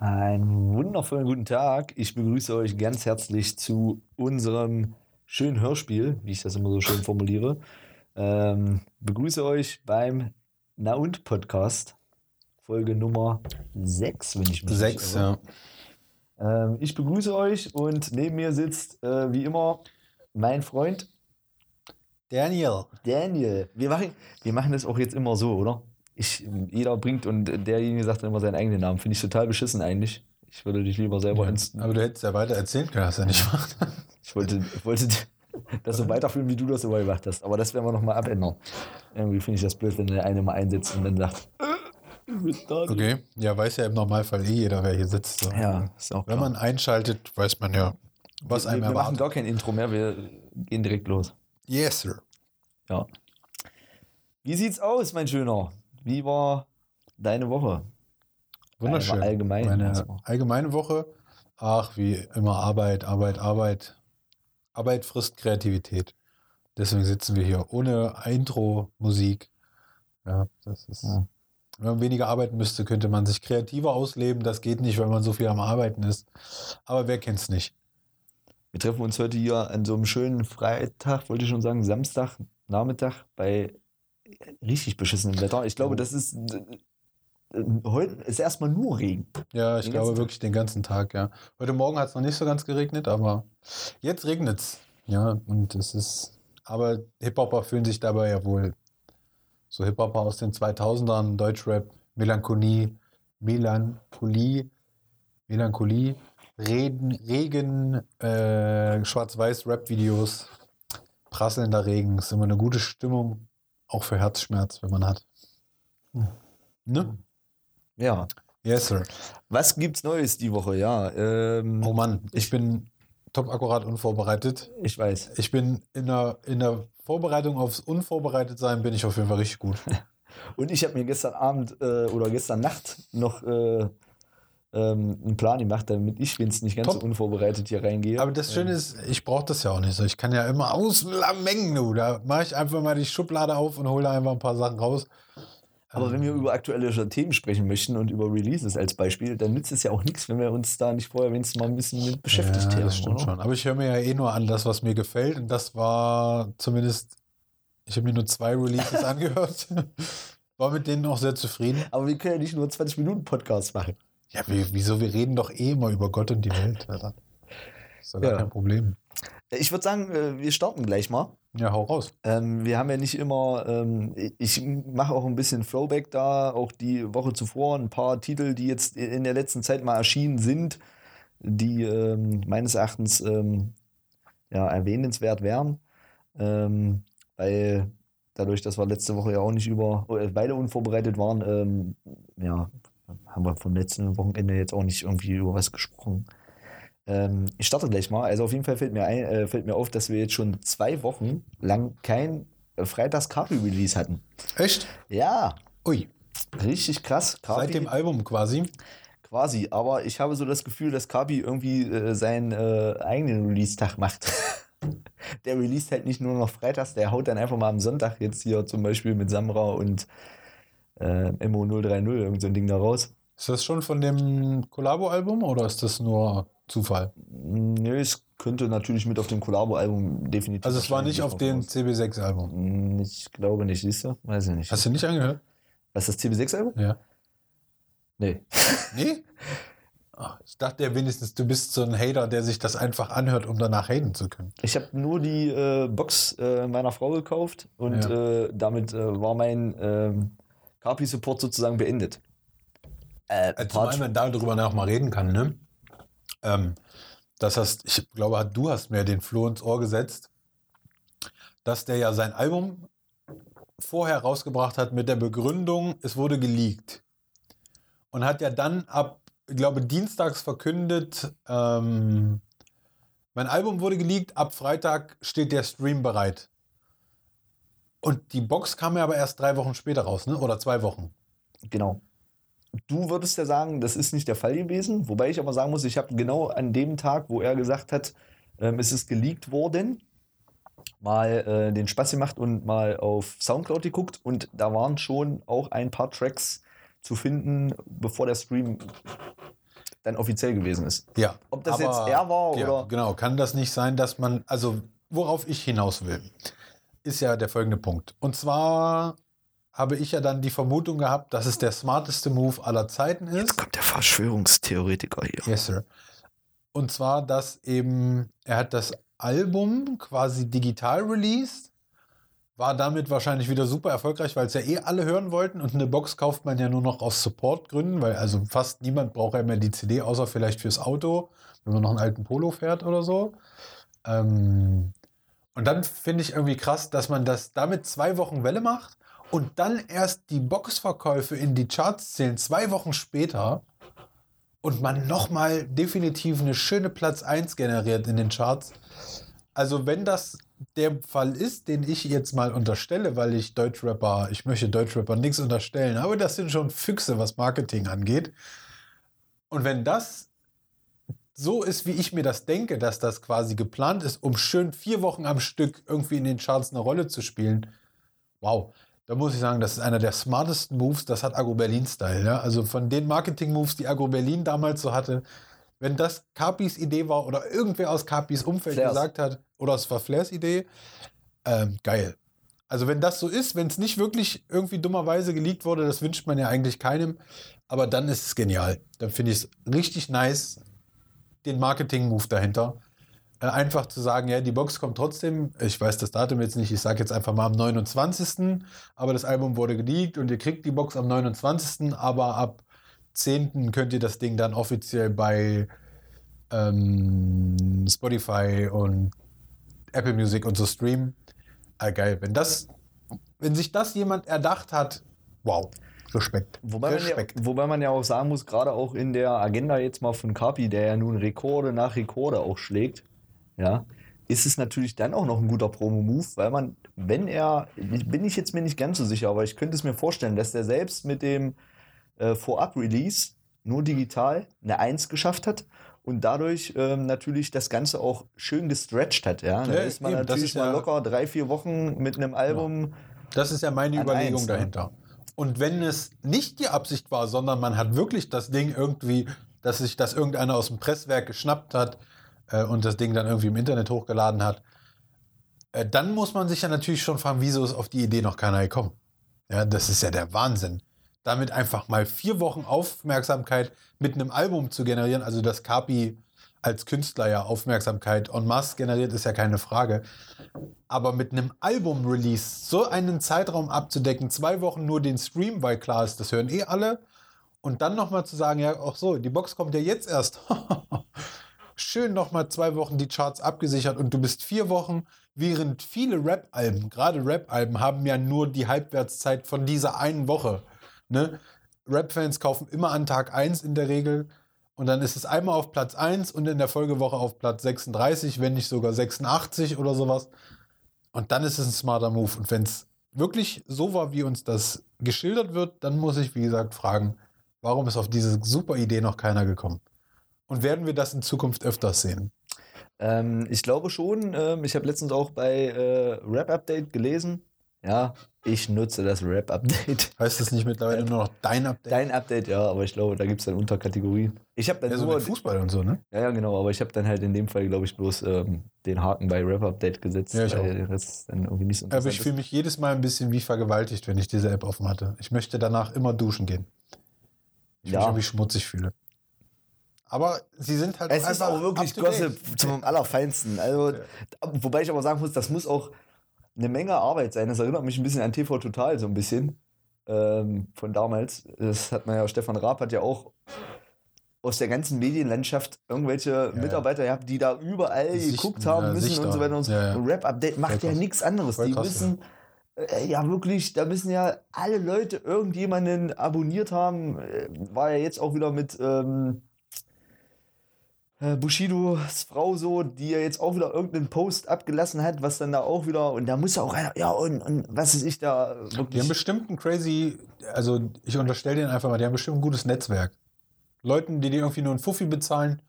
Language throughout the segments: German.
Einen wundervollen guten Tag. Ich begrüße euch ganz herzlich zu unserem schönen Hörspiel, wie ich das immer so schön formuliere. Ähm, begrüße euch beim Na und Podcast, Folge Nummer 6, wenn ich mich Sechs, nicht irre. ja. Ähm, ich begrüße euch und neben mir sitzt äh, wie immer mein Freund Daniel. Daniel. Wir machen, wir machen das auch jetzt immer so, oder? Ich, jeder bringt und derjenige sagt dann immer seinen eigenen Namen. Finde ich total beschissen eigentlich. Ich würde dich lieber selber ins. Aber du hättest ja weiter erzählen können, hast du ja nicht gemacht. Ich wollte, wollte das so weiterführen, wie du das immer gemacht hast. Aber das werden wir nochmal abändern. Irgendwie finde ich das blöd, wenn der eine mal einsetzt und dann sagt. Okay. Ja, weiß ja im Normalfall eh jeder, wer hier sitzt. So. Ja, ist auch klar. Wenn man einschaltet, weiß man ja, was wir, einem wir machen erwartet. gar kein Intro mehr, wir gehen direkt los. Yes, sir. Ja. Wie sieht's aus, mein Schöner? Wie war deine Woche? Wunderschön. Allgemein Meine erstmal. allgemeine Woche. Ach, wie immer Arbeit, Arbeit, Arbeit. Arbeit frisst Kreativität. Deswegen sitzen wir hier ohne Intro-Musik. Ja, das ist. Ja. Wenn man weniger arbeiten müsste, könnte man sich kreativer ausleben. Das geht nicht, wenn man so viel am Arbeiten ist. Aber wer kennt's nicht? Wir treffen uns heute hier an so einem schönen Freitag, wollte ich schon sagen, Samstag, Nachmittag bei richtig beschissenem Wetter. Ich glaube, das ist äh, heute ist erstmal nur Regen. Ja, ich Den glaube wirklich den ganzen Tag, ja. Heute Morgen hat es noch nicht so ganz geregnet, aber jetzt regnet's. Ja, und es ist. Aber Hip-Hopper fühlen sich dabei ja wohl. So Hip-Hopper aus den 2000ern, Deutschrap, Melancholie, Melancholie, Melancholie, Reden, Regen, äh, Schwarz-Weiß-Rap-Videos, prasselnder Regen, ist immer eine gute Stimmung, auch für Herzschmerz, wenn man hat. Ne? Ja. Yes, sir. Was gibt's Neues die Woche? Ja, ähm, Oh Mann, ich bin top akkurat unvorbereitet. ich weiß. Ich bin in der, in der Vorbereitung aufs Unvorbereitetsein bin ich auf jeden Fall richtig gut. Und ich habe mir gestern Abend äh, oder gestern Nacht noch äh, ähm, einen Plan gemacht, damit ich, wenn es nicht ganz Top. so unvorbereitet hier reingehe. Aber das Schöne ist, ich brauche das ja auch nicht so. Ich kann ja immer ausmengen, du. Da mache ich einfach mal die Schublade auf und hole da einfach ein paar Sachen raus. Aber wenn wir über aktuelle Themen sprechen möchten und über Releases als Beispiel, dann nützt es ja auch nichts, wenn wir uns da nicht vorher wenigstens mal ein bisschen mit beschäftigt ja, haben. das stimmt oder? schon. Aber ich höre mir ja eh nur an, das, was mir gefällt. Und das war zumindest, ich habe mir nur zwei Releases angehört. War mit denen auch sehr zufrieden. Aber wir können ja nicht nur 20 Minuten Podcast machen. Ja, wie, wieso? Wir reden doch eh immer über Gott und die Welt. Alter. Ist doch gar Ja. kein Problem. Ich würde sagen, äh, wir starten gleich mal. Ja, hau raus. Ähm, wir haben ja nicht immer, ähm, ich mache auch ein bisschen Throwback da, auch die Woche zuvor, ein paar Titel, die jetzt in der letzten Zeit mal erschienen sind, die ähm, meines Erachtens ähm, ja, erwähnenswert wären. Ähm, weil dadurch, dass wir letzte Woche ja auch nicht über, äh, beide unvorbereitet waren, ähm, ja, haben wir vom letzten Wochenende jetzt auch nicht irgendwie über was gesprochen. Ähm, ich starte gleich mal. Also auf jeden Fall fällt mir, ein, äh, fällt mir auf, dass wir jetzt schon zwei Wochen lang kein äh, Freitags-Capri-Release hatten. Echt? Ja, Ui. richtig krass. Kapi Seit dem Album quasi. quasi. Aber ich habe so das Gefühl, dass Kapi irgendwie äh, seinen äh, eigenen Release-Tag macht. der released halt nicht nur noch freitags, der haut dann einfach mal am Sonntag jetzt hier zum Beispiel mit Samra und äh, MO030 irgend so ein Ding da raus. Ist das schon von dem Collabo-Album oder ist das nur Zufall? Nö, es könnte natürlich mit auf dem Collabo-Album definitiv. Also es war nicht auf dem dem CB6-Album. Ich glaube nicht, siehst du? Weiß ich nicht. Hast du nicht angehört? Was ist das CB6-Album? Ja. Nee. Nee? Ach, Ich dachte ja wenigstens, du bist so ein Hater, der sich das einfach anhört, um danach haten zu können. Ich habe nur die äh, Box äh, meiner Frau gekauft und Ja. äh, damit äh, war mein ähm, Carpi-Support sozusagen beendet. Äh, Also Part- zumal man darüber noch mal reden kann, ne? Ähm, das heißt, ich glaube, du hast mir den Floh ins Ohr gesetzt, dass der ja sein Album vorher rausgebracht hat mit der Begründung, es wurde geleakt. Und hat ja dann ab, ich glaube, dienstags verkündet, ähm, mein Album wurde geleakt, ab Freitag steht der Stream bereit. Und die Box kam ja aber erst drei Wochen später raus, ne? Oder zwei Wochen. Genau. Du würdest ja sagen, das ist nicht der Fall gewesen, wobei ich aber sagen muss, ich habe genau an dem Tag, wo er gesagt hat, ähm, es ist geleakt worden, mal äh, den Spaß gemacht und mal auf Soundcloud geguckt und da waren schon auch ein paar Tracks zu finden, bevor der Stream dann offiziell gewesen ist. Ja. Ob das aber- jetzt er war ja, oder. Genau, kann das nicht sein, dass man, also worauf ich hinaus will, ist ja der folgende Punkt. Und zwar habe ich ja dann die Vermutung gehabt, dass es der smarteste Move aller Zeiten ist. kommt der Verschwörungstheoretiker hier. Yes, sir. Und zwar, dass eben, er hat das Album quasi digital released, war damit wahrscheinlich wieder super erfolgreich, weil es ja eh alle hören wollten und eine Box kauft man ja nur noch aus Supportgründen, weil also fast niemand braucht ja mehr die CD, außer vielleicht fürs Auto, wenn man noch einen alten Polo fährt oder so. Ähm, und dann finde ich irgendwie krass, dass man das damit zwei Wochen Welle macht und dann erst die Boxverkäufe in die Charts zählen, zwei Wochen später und man nochmal definitiv eine schöne Platz 1 generiert in den Charts. Also wenn das der Fall ist, den ich jetzt mal unterstelle, weil ich Deutschrapper, ich möchte Deutschrapper nichts unterstellen, aber das sind schon Füchse, was Marketing angeht. Und wenn das so ist, wie ich mir das denke, dass das quasi geplant ist, um schön vier Wochen am Stück irgendwie in den Charts eine Rolle zu spielen, wow, da muss ich sagen, das ist einer der smartesten Moves, das hat Agro Berlin-Style. Ja? Also von den Marketing-Moves, die Agro Berlin damals so hatte, wenn das Capis Idee war oder irgendwer aus Capis Umfeld Flairs. gesagt hat, oder es war Flairs Idee, ähm, geil. Also wenn das so ist, wenn es nicht wirklich irgendwie dummerweise geleakt wurde, das wünscht man ja eigentlich keinem, aber dann ist es genial. Dann finde ich es richtig nice, den Marketing-Move dahinter. Äh, einfach zu sagen, ja, die Box kommt trotzdem, ich weiß das Datum jetzt nicht, ich sage jetzt einfach mal am 29. Aber das Album wurde geleakt und ihr kriegt die Box am 29. Aber ab 10. könnt ihr das Ding dann offiziell bei ähm, Spotify und Apple Music und so streamen. Ah, geil. Wenn das, wenn sich das jemand erdacht hat, wow, Respekt. Wobei man, ja, Respekt. wobei man ja auch sagen muss, gerade auch in der Agenda jetzt mal von Kapi, der ja nun Rekorde nach Rekorde auch schlägt, ja, ist es natürlich dann auch noch ein guter Promo-Move, weil man, wenn er, bin ich jetzt mir nicht ganz so sicher, aber ich könnte es mir vorstellen, dass der selbst mit dem äh, Vorab-Release nur digital eine 1 geschafft hat und dadurch ähm, natürlich das Ganze auch schön gestretched hat. Ja? Da Ja, ist man eben, das natürlich ist mal ja- locker drei, vier Wochen mit einem Album. Das ist ja meine Überlegung eins, ne? Und wenn es nicht die Absicht war, sondern man hat wirklich das Ding irgendwie, dass sich das irgendeiner aus dem Presswerk geschnappt hat äh, und das Ding dann irgendwie im Internet hochgeladen hat, äh, dann muss man sich ja natürlich schon fragen, wieso ist auf die Idee noch keiner gekommen. Ja, das ist ja der Wahnsinn. Damit einfach mal vier Wochen Aufmerksamkeit mit einem Album zu generieren, also dass Kapi als Künstler ja Aufmerksamkeit en masse generiert, ist ja keine Frage. Aber mit einem Album-Release so einen Zeitraum abzudecken, zwei Wochen nur den Stream, weil klar ist, das hören eh alle. Und dann nochmal zu sagen, ja, auch so, die Box kommt ja jetzt erst. Schön nochmal zwei Wochen die Charts abgesichert und du bist vier Wochen, während viele Rap-Alben, gerade Rap-Alben, haben ja nur die Halbwertszeit von dieser einen Woche. Ne? Rap-Fans kaufen immer an Tag 1 in der Regel und dann ist es einmal auf Platz 1 und in der Folgewoche auf Platz 36, wenn nicht sogar 86 oder sowas. Und dann ist es ein smarter Move. Und wenn es wirklich so war, wie uns das geschildert wird, dann muss ich, wie gesagt, fragen, warum ist auf diese super Idee noch keiner gekommen? Und werden wir das in Zukunft öfters sehen? Ähm, ich glaube schon. Ähm, ich habe letztens auch bei äh, Rap Update gelesen. Ja, ich nutze das Rap Update. Heißt das nicht mittlerweile nur noch dein Update? Dein Update, ja, aber ich glaube, da gibt es dann Unterkategorien. Ich habe dann ja, so nur. Fußball und so, ne? ja, ja, genau, aber ich habe dann halt in dem Fall, glaube ich, bloß ähm, den Haken bei Rap Update gesetzt. Ja, ich weil auch. der Rest dann irgendwie nicht so Aber ich fühle mich jedes Mal ein bisschen wie vergewaltigt, wenn ich diese App offen hatte. Ich möchte danach immer duschen gehen. Ich Ja. mich irgendwie schmutzig fühle. Aber sie sind halt Es ist einfach auch wirklich. Gossip zum Allerfeinsten. Also, wobei ich aber sagen muss, das muss auch eine Menge Arbeit sein. Das erinnert mich ein bisschen an TV Total, so ein bisschen. Ähm, von damals. Das hat man ja, Stefan Raab hat ja auch aus der ganzen Medienlandschaft irgendwelche Mitarbeiter gehabt, die da überall Die geguckt Sichten, haben ja, müssen und so Sichter. weiter und so. Ja, ja. Und Rap Update macht Voll ja nichts anderes. Voll die krass, müssen äh, ja wirklich, da müssen ja alle Leute irgendjemanden abonniert haben. Äh, War ja jetzt auch wieder mit ähm, äh, Bushidos Frau so, die ja jetzt auch wieder irgendeinen Post abgelassen hat, was dann da auch wieder, und da muss ja auch einer, ja, und, und was ist ich da Die wirklich. haben bestimmt ein crazy, also ich unterstelle denen einfach mal, die haben bestimmt ein gutes Netzwerk. Leuten, die dir irgendwie nur einen Fuffi bezahlen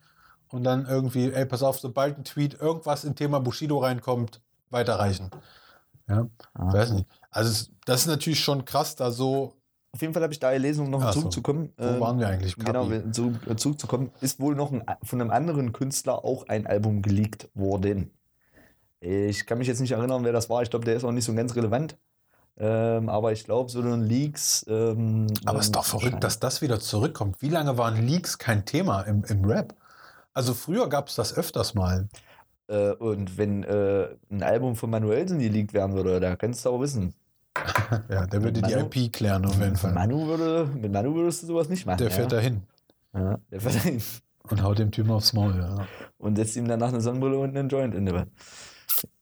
und dann irgendwie, ey, pass auf, sobald ein Tweet irgendwas im Thema Bushido reinkommt, weiterreichen. Ja, Ah. weiß nicht. Also das ist natürlich schon krass, da so Auf jeden Fall habe ich da gelesen, um noch Ach so. zurückzukommen. Wo ähm, waren wir eigentlich? Genau, Kapi. wir- zu, äh, zurückzukommen, ist wohl noch ein, von einem anderen Künstler auch ein Album geleakt worden. Ich kann mich jetzt nicht erinnern, wer das war. Ich glaube, der ist auch nicht so ganz relevant. Ähm, aber ich glaube, so ein Leaks. Ähm, Aber es ist ähm, doch verrückt, dass das wieder zurückkommt. Wie lange waren Leaks kein Thema im, im Rap? Also früher gab es das öfters mal. Äh, und wenn äh, ein Album von Manuelsen geleakt werden würde, da kannst du aber wissen. Ja, der würde die Manu? IP klären auf jeden Fall. Manu würde, mit Manu würdest du sowas nicht machen. Der ja? fährt dahin Ja, der fährt dahin. und haut dem Typen aufs Maul. Ja. Und setzt ihm danach eine Sonnenbrille und einen Joint in die,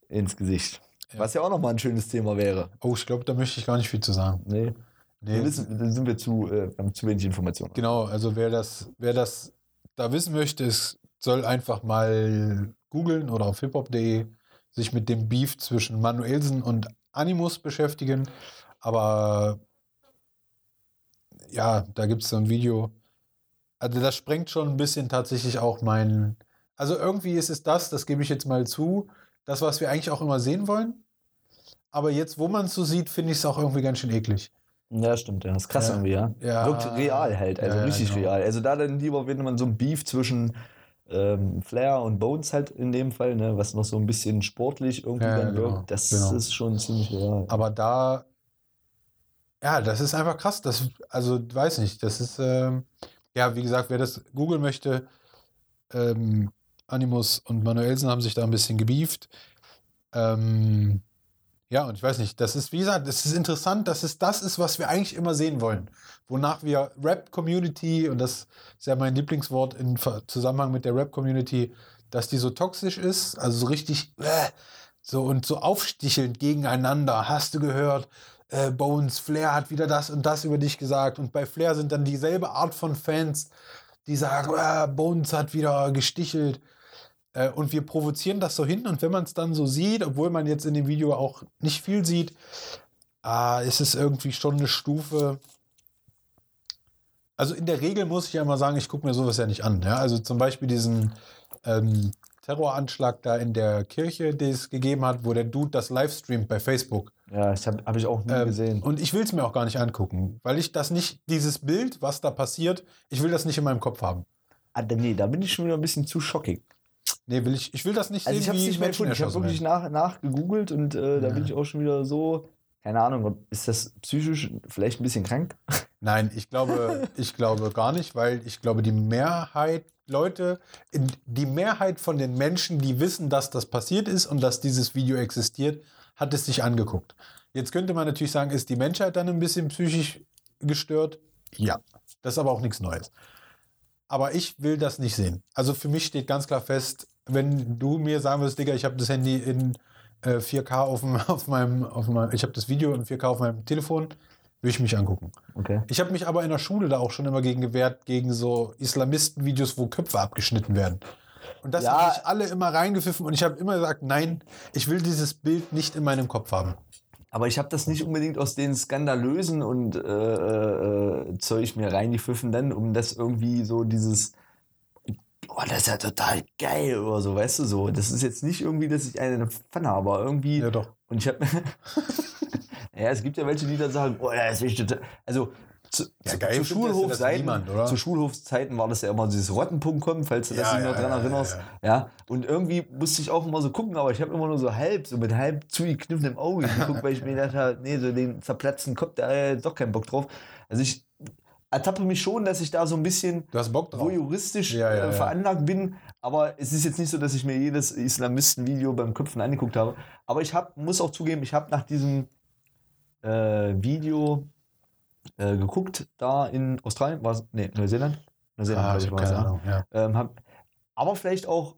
ins Gesicht. Ja. Was ja auch nochmal ein schönes Thema wäre. Oh, ich glaube, da möchte ich gar nicht viel zu sagen. Nee. Nee, da sind wir zu, äh, haben zu wenig Informationen. Genau, also wer das, wer das da wissen möchte, es soll einfach mal googeln oder auf hiphop.de sich mit dem Beef zwischen Manuelsen und Animus beschäftigen. Aber ja, da gibt es so ein Video. Also das sprengt schon ein bisschen tatsächlich auch mein. Also irgendwie ist es das, das gebe ich jetzt mal zu, das, was wir eigentlich auch immer sehen wollen. Aber jetzt, wo man es so sieht, finde ich es auch irgendwie ganz schön eklig. Ja, stimmt, ja. Das ist krass Ja. irgendwie, ja. Ja. Wirkt real halt, also ja, richtig genau. real. Also da dann lieber, wenn man so ein Beef zwischen ähm, Flair und Bones halt in dem Fall, ne, was noch so ein bisschen sportlich irgendwie Ja, dann genau, wirkt, das genau. ist schon ziemlich real. Aber da, ja, das ist einfach krass. Das, also, weiß nicht, das ist, ähm, ja, wie gesagt, wer das googeln möchte, ähm, Animus und Manuelsen haben sich da ein bisschen gebieft. Ähm, ja, und ich weiß nicht, das ist, wie gesagt, das ist interessant, dass es das ist, was wir eigentlich immer sehen wollen. Wonach wir Rap-Community, und das ist ja mein Lieblingswort im Zusammenhang mit der Rap-Community, dass die so toxisch ist, also so richtig, äh, so und so aufstichelnd gegeneinander. Hast du gehört? Äh, Bones, Flair hat wieder das und das über dich gesagt. Und bei Flair sind dann dieselbe Art von Fans, die sagen, äh, Bones hat wieder gestichelt. Äh, und wir provozieren das so hin. Und wenn man es dann so sieht, obwohl man jetzt in dem Video auch nicht viel sieht, ah, ist es irgendwie schon eine Stufe. Also in der Regel muss ich ja mal sagen, ich gucke mir sowas ja nicht an. Ja? Also zum Beispiel diesen ähm, Terroranschlag da in der Kirche, den es gegeben hat, wo der Dude das livestreamt bei Facebook. Ja, das habe hab ich auch nie Ähm, gesehen. Und ich will es mir auch gar nicht angucken, weil ich das nicht, dieses Bild, was da passiert, ich will das nicht in meinem Kopf haben. Ah, nee, da bin ich schon wieder ein bisschen zu schockig. Nee, will ich, ich will das nicht Also ich sehen, habe es wie nicht mehr Menschen gefunden. Ich habe wirklich nach, nachgegoogelt und äh, da Ja. bin ich auch schon wieder so, keine Ahnung, ist das psychisch vielleicht ein bisschen krank? Nein, ich glaube, ich glaube gar nicht, weil ich glaube, die Mehrheit Leute, die Mehrheit von den Menschen, die wissen, dass das passiert ist und dass dieses Video existiert, hat es sich angeguckt. Jetzt könnte man natürlich sagen, ist die Menschheit dann ein bisschen psychisch gestört? Ja, das ist aber auch nichts Neues. Aber ich will das nicht sehen. Also für mich steht ganz klar fest, wenn du mir sagen würdest, Digga, ich habe das Handy in äh, 4K auf, dem, auf, meinem, auf meinem, ich habe das Video in 4K auf meinem Telefon, würde ich mich angucken. Okay. Ich habe mich aber in der Schule da auch schon immer gegen gewehrt, gegen so Islamisten-Videos, wo Köpfe abgeschnitten werden. Und das Ja. haben sich alle immer reingepfiffen und ich habe immer gesagt, nein, ich will dieses Bild nicht in meinem Kopf haben. Aber ich habe das nicht unbedingt aus den skandalösen und äh, äh, Zeug mir reingepfiffen, dann, um das irgendwie so dieses, oh, das ist ja total geil oder so, weißt du so. Das ist jetzt nicht irgendwie, dass ich eine Pfanne habe, aber irgendwie. Ja, doch. Und ich habe. ja, es gibt ja welche, die dann sagen, oh, das ist total. Also. Zu, Ja, zu, zu Schulhofzeiten, niemand, zu Schulhofzeiten war das ja immer dieses Rottenpunkt-Com, falls du Ja, das nicht ja, noch dran erinnerst. ja, und irgendwie musste ich auch immer so gucken, aber ich habe immer nur so halb, so mit halb zugekniffenem Auge geguckt, weil ich mir gedacht habe, nee, so den zerplatzten Kopf, da hat doch keinen Bock drauf. Also ich ertappe mich schon, dass ich da so ein bisschen Du hast Bock drauf. voyeuristisch äh, veranlagt bin, aber es ist jetzt nicht so, dass ich mir jedes Islamisten-Video beim Köpfen angeguckt habe. Aber ich hab, muss auch zugeben, ich habe nach diesem äh, Video äh, geguckt, da in Australien, war es, nee, Neuseeland? Neuseeland, Ah, ich ich, keine ja. Ahnung. Ja. Ähm, hab, aber vielleicht auch,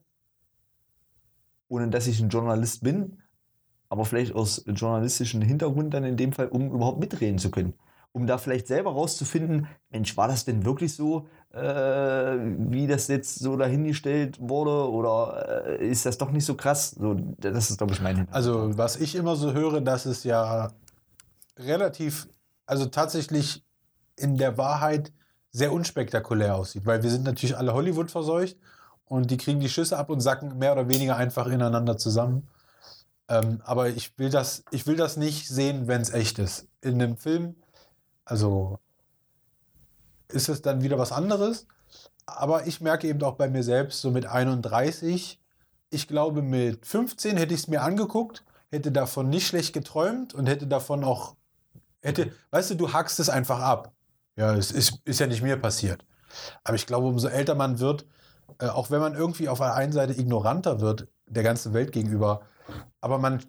ohne dass ich ein Journalist bin, aber vielleicht aus journalistischen Hintergrund dann in dem Fall, um überhaupt mitreden zu können. Um da vielleicht selber rauszufinden, Mensch, war das denn wirklich so, äh, wie das jetzt so dahingestellt wurde? Oder äh, ist das doch nicht so krass? So, das ist, glaube ich, mein Hintergrund. Also, was ich immer so höre, dass es ja relativ, also tatsächlich in der Wahrheit sehr unspektakulär aussieht, weil wir sind natürlich alle Hollywood verseucht und die kriegen die Schüsse ab und sacken mehr oder weniger einfach ineinander zusammen. Ähm, aber ich will das, ich will das nicht sehen, wenn es echt ist. In einem Film, Also ist es dann wieder was anderes. Aber ich merke eben auch bei mir selbst, so mit 31, ich glaube, mit 15 hätte ich es mir angeguckt, hätte davon nicht schlecht geträumt und hätte davon auch, hätte, weißt du, du hackst es einfach ab. Ja, es ist, ist ja nicht mir passiert. Aber ich glaube, umso älter man wird, äh, auch wenn man irgendwie auf der einen Seite ignoranter wird, der ganzen Welt gegenüber, aber man,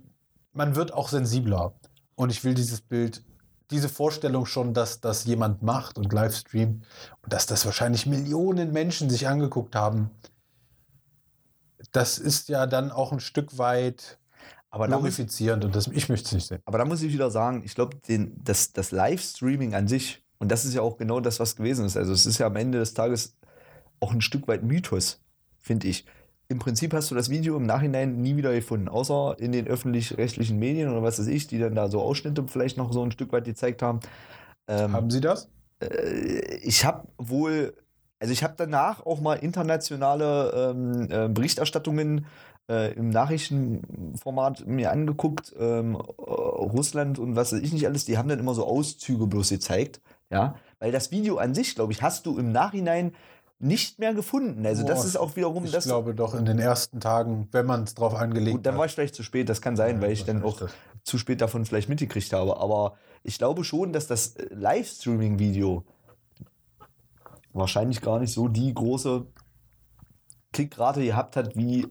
man wird auch sensibler. Und ich will dieses Bild, diese Vorstellung schon, dass das jemand macht und Livestreamt und dass das wahrscheinlich Millionen Menschen sich angeguckt haben, das ist ja dann auch ein Stück weit Aber da, muss, glorifizierend und das, ich möchte es nicht sehen. aber da muss ich wieder sagen, ich glaube, das, das Livestreaming an sich, und das ist ja auch genau das, was gewesen ist. Also, es ist ja am Ende des Tages auch ein Stück weit Mythos, finde ich. Im Prinzip hast du das Video im Nachhinein nie wieder gefunden, außer in den öffentlich-rechtlichen Medien oder was weiß ich, die dann da so Ausschnitte vielleicht noch so ein Stück weit gezeigt haben. Ähm, Haben Sie das? äh, ich habe wohl, also ich habe danach auch mal internationale ähm, äh, Berichterstattungen äh, im Nachrichtenformat mir angeguckt. Ähm, äh, Russland und was weiß ich nicht alles, die haben dann immer so Auszüge bloß gezeigt. Ja, weil das Video an sich, glaube ich, hast du im Nachhinein nicht mehr gefunden. Also das Boah, ist auch wiederum Ich das. glaube doch in den ersten Tagen, wenn man es drauf angelegt Gut, dann war ich vielleicht zu spät, das kann sein, Ja, weil ich dann auch wahrscheinlich zu spät davon vielleicht mitgekriegt habe. Aber ich glaube schon, dass das äh, Livestreaming-Video wahrscheinlich gar nicht so die große Klickrate gehabt hat, wie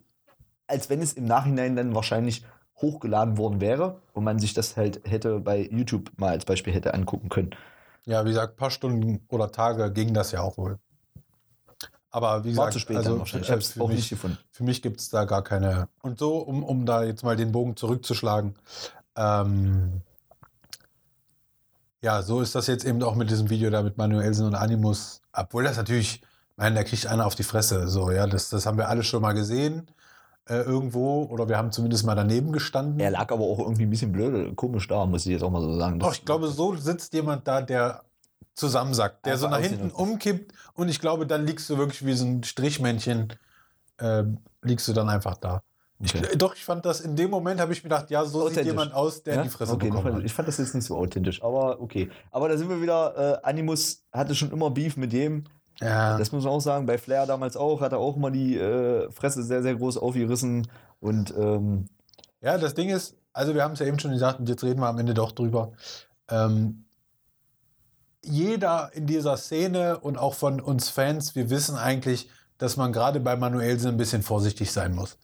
als wenn es im Nachhinein dann wahrscheinlich hochgeladen worden wäre und man sich das halt hätte bei YouTube mal als Beispiel hätte angucken können. Ja, wie gesagt, ein paar Stunden oder Tage ging das ja auch wohl. Aber wie War gesagt, zu spät also. Ich habe es für auch mich, nicht gefunden. Für mich gibt es da gar keine. Und so, um, um da jetzt mal den Bogen zurückzuschlagen, ähm, ja, so ist das jetzt eben auch mit diesem Video da mit Manuelsen und Animus. Obwohl das natürlich, ich meine, da kriegt einer auf die Fresse. So, ja, das, das haben wir alle schon mal gesehen. Äh, irgendwo, oder wir haben zumindest mal daneben gestanden. Er lag aber auch irgendwie ein bisschen blöd, komisch da, muss ich jetzt auch mal so sagen. Doch, ich glaube, so sitzt jemand da, der zusammensackt, der so nach hinten umkippt und ich glaube, dann liegst du wirklich wie so ein Strichmännchen, äh, liegst du dann einfach da. Okay. Ich, doch, ich fand das in dem Moment, habe ich mir gedacht, ja, so sieht jemand aus, der Ja? die Fresse okay, bekommen hat. Ich fand das jetzt nicht so authentisch, aber okay. Aber da sind wir wieder, äh, Animus hatte schon immer Beef mit dem. Ja, Das muss man auch sagen, bei Flair damals auch, hat er auch mal die äh, Fresse sehr, sehr groß aufgerissen. Und ähm, ja, das Ding ist, also wir haben es ja eben schon gesagt und jetzt reden wir am Ende doch drüber. Ähm, jeder in dieser Szene und auch von uns Fans, wir wissen eigentlich, dass man gerade bei Manuelsen ein bisschen vorsichtig sein muss.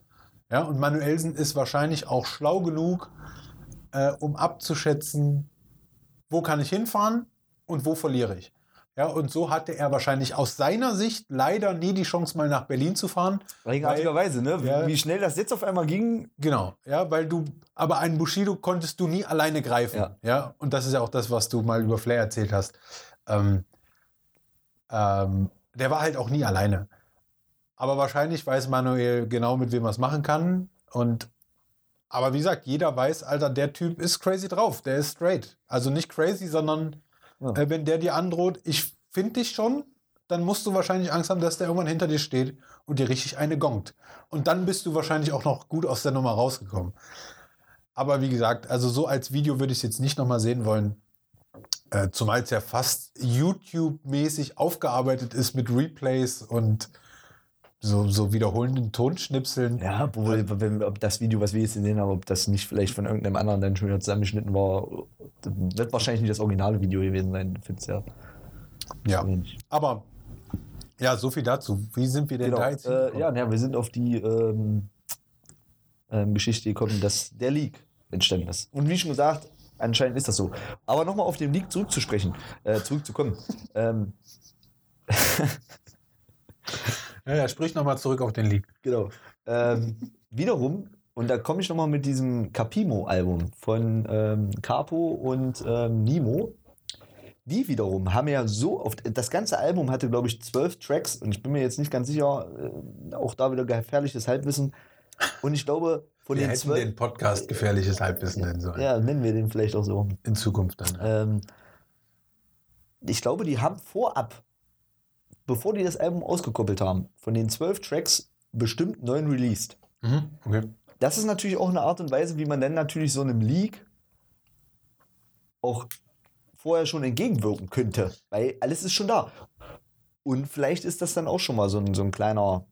Ja, und Manuelsen ist wahrscheinlich auch schlau genug, äh, um abzuschätzen, wo kann ich hinfahren und wo verliere ich. Ja, und so hatte er wahrscheinlich aus seiner Sicht leider nie die Chance, mal nach Berlin zu fahren. eigenartigerweise, ne? Wie, Ja. wie schnell das jetzt auf einmal ging. Genau, ja, weil du, aber einen Bushido konntest du nie alleine greifen. Ja. Ja, und das ist ja auch das, was du mal über Flair erzählt hast. Ähm, ähm, der war halt auch nie alleine. Aber wahrscheinlich weiß Manuel genau, mit wem er es machen kann. Und aber wie gesagt, jeder weiß, Alter, der Typ ist crazy drauf. Der ist straight. Also nicht crazy, sondern Ja. äh, wenn der dir androht, ich finde dich schon, dann musst du wahrscheinlich Angst haben, dass der irgendwann hinter dir steht und dir richtig eine gongt. Und dann bist du wahrscheinlich auch noch gut aus der Nummer rausgekommen. Aber wie gesagt, also so als Video würde ich es jetzt nicht nochmal sehen wollen. Äh, zumal es ja fast YouTube-mäßig aufgearbeitet ist mit Replays und so, so wiederholenden Tonschnipseln. Ja, obwohl, wenn, ob das Video, was wir jetzt gesehen haben, ob das nicht vielleicht von irgendeinem anderen dann schon wieder zusammengeschnitten war, wird wahrscheinlich nicht das originale Video gewesen sein, find's ja. Ja, wenig. aber ja, so viel dazu. Wie sind wir denn Genau. da jetzt? Äh, ja, na, wir sind auf die ähm, ähm, Geschichte gekommen, dass der Leak entstanden ist. Und wie schon gesagt, anscheinend ist das so. Aber nochmal auf den Leak zurückzusprechen, äh, zurückzukommen. ähm, ja, ja, sprich nochmal zurück auf den Leak. Genau. Ähm, wiederum, und da komme ich nochmal mit diesem Capimo-Album von ähm, Capo und ähm, Nimo. Die wiederum haben ja so oft, das ganze Album hatte, glaube ich, zwölf Tracks und ich bin mir jetzt nicht ganz sicher, äh, auch da wieder gefährliches Halbwissen. Und ich glaube, von Wir den hätten den Podcast gefährliches Halbwissen nennen sollen. Ja, nennen wir den vielleicht auch so. In Zukunft dann. Ähm, ich glaube, die haben vorab, bevor die das Album ausgekoppelt haben, von den zwölf Tracks bestimmt neun released. Mhm, okay. Das ist natürlich auch eine Art und Weise, wie man dann natürlich so einem Leak auch vorher schon entgegenwirken könnte, weil alles ist schon da. Und vielleicht ist das dann auch schon mal so ein, so ein kleiner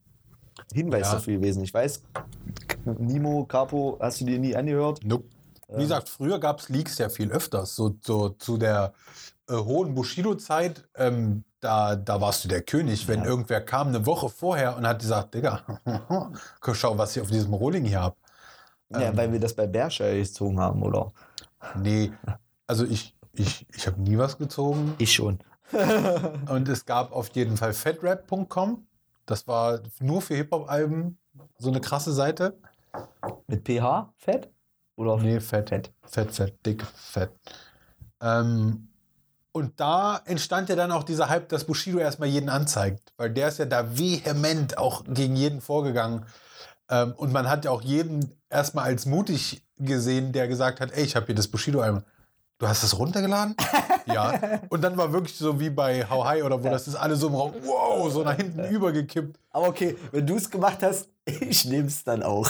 Hinweis Ja. dafür gewesen. Ich weiß, Nimo, Capo, hast du dir nie angehört? Nope. Wie gesagt, früher gab es Leaks ja viel öfters. So, so zu der äh, hohen Bushido-Zeit, ähm, da, da warst du der König. Wenn Ja. irgendwer kam eine Woche vorher und hat gesagt, Digga, schau, was ich auf diesem Rolling hier habe. Ja, Ähm. weil wir das bei Bershire gezogen haben, oder? Nee, also ich, ich, ich habe nie was gezogen. Ich schon. Und es gab auf jeden Fall fatrap.com. Das war nur für Hip-Hop-Alben so eine krasse Seite. Mit PH? Fett? Oder Nee, fett. Fett. Fett, fett, dick, fett. Ähm, und da entstand ja dann auch dieser Hype, dass Bushido erstmal jeden anzeigt. Weil der ist ja da vehement auch gegen jeden vorgegangen. Ähm, und man hat ja auch jeden erstmal als mutig gesehen, der gesagt hat, ey, ich habe hier das Bushido-Album. Du hast das runtergeladen? ja. Und dann war wirklich so wie bei How High oder wo Ja. das ist alles so im Raum, wow, so nach hinten übergekippt. Aber okay, wenn du es gemacht hast, ich nehme es dann auch.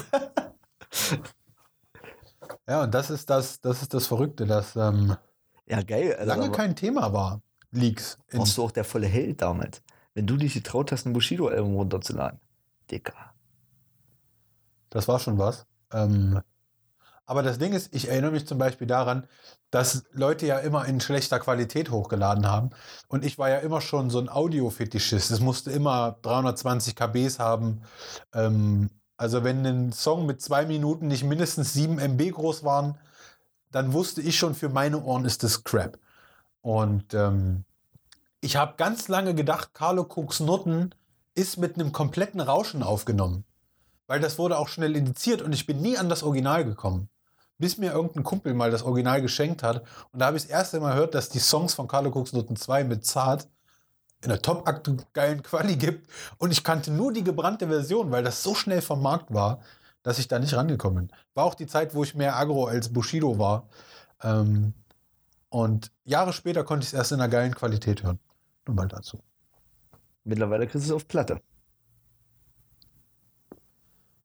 Ja, und das ist das, das ist das Verrückte, dass ähm, Ja, geil. Also, lange aber kein Thema war. Leaks. Warst du auch der volle Held damals. Wenn du dich getraut hast, ein Bushido-Album runterzuladen. Dicker. Das war schon was. Ähm, aber das Ding ist, ich erinnere mich zum Beispiel daran, dass Leute ja immer in schlechter Qualität hochgeladen haben. Und ich war ja immer schon so ein Audio-Fetischist. Es musste immer 320 KBs haben. Ähm, also wenn ein Song mit zwei Minuten nicht mindestens 7 MB groß waren, dann wusste ich schon, für meine Ohren ist das Crap. Und ähm, ich habe ganz lange gedacht, Carlo Cooks Nutten ist mit einem kompletten Rauschen aufgenommen. Weil das wurde auch schnell indiziert und ich bin nie an das Original gekommen. Bis mir irgendein Kumpel mal das Original geschenkt hat. Und da habe ich das erste Mal gehört, dass die Songs von Carlo Cooks Noten 2 mit Zart in der top geilen Quali gibt. Und ich kannte nur die gebrannte Version, weil das so schnell vom Markt war, dass ich da nicht rangekommen bin. War auch die Zeit, wo ich mehr Agro als Bushido war. Ähm, und Jahre später konnte ich es erst in einer geilen Qualität hören. Nur mal dazu. Mittlerweile kriegst du es auf Platte.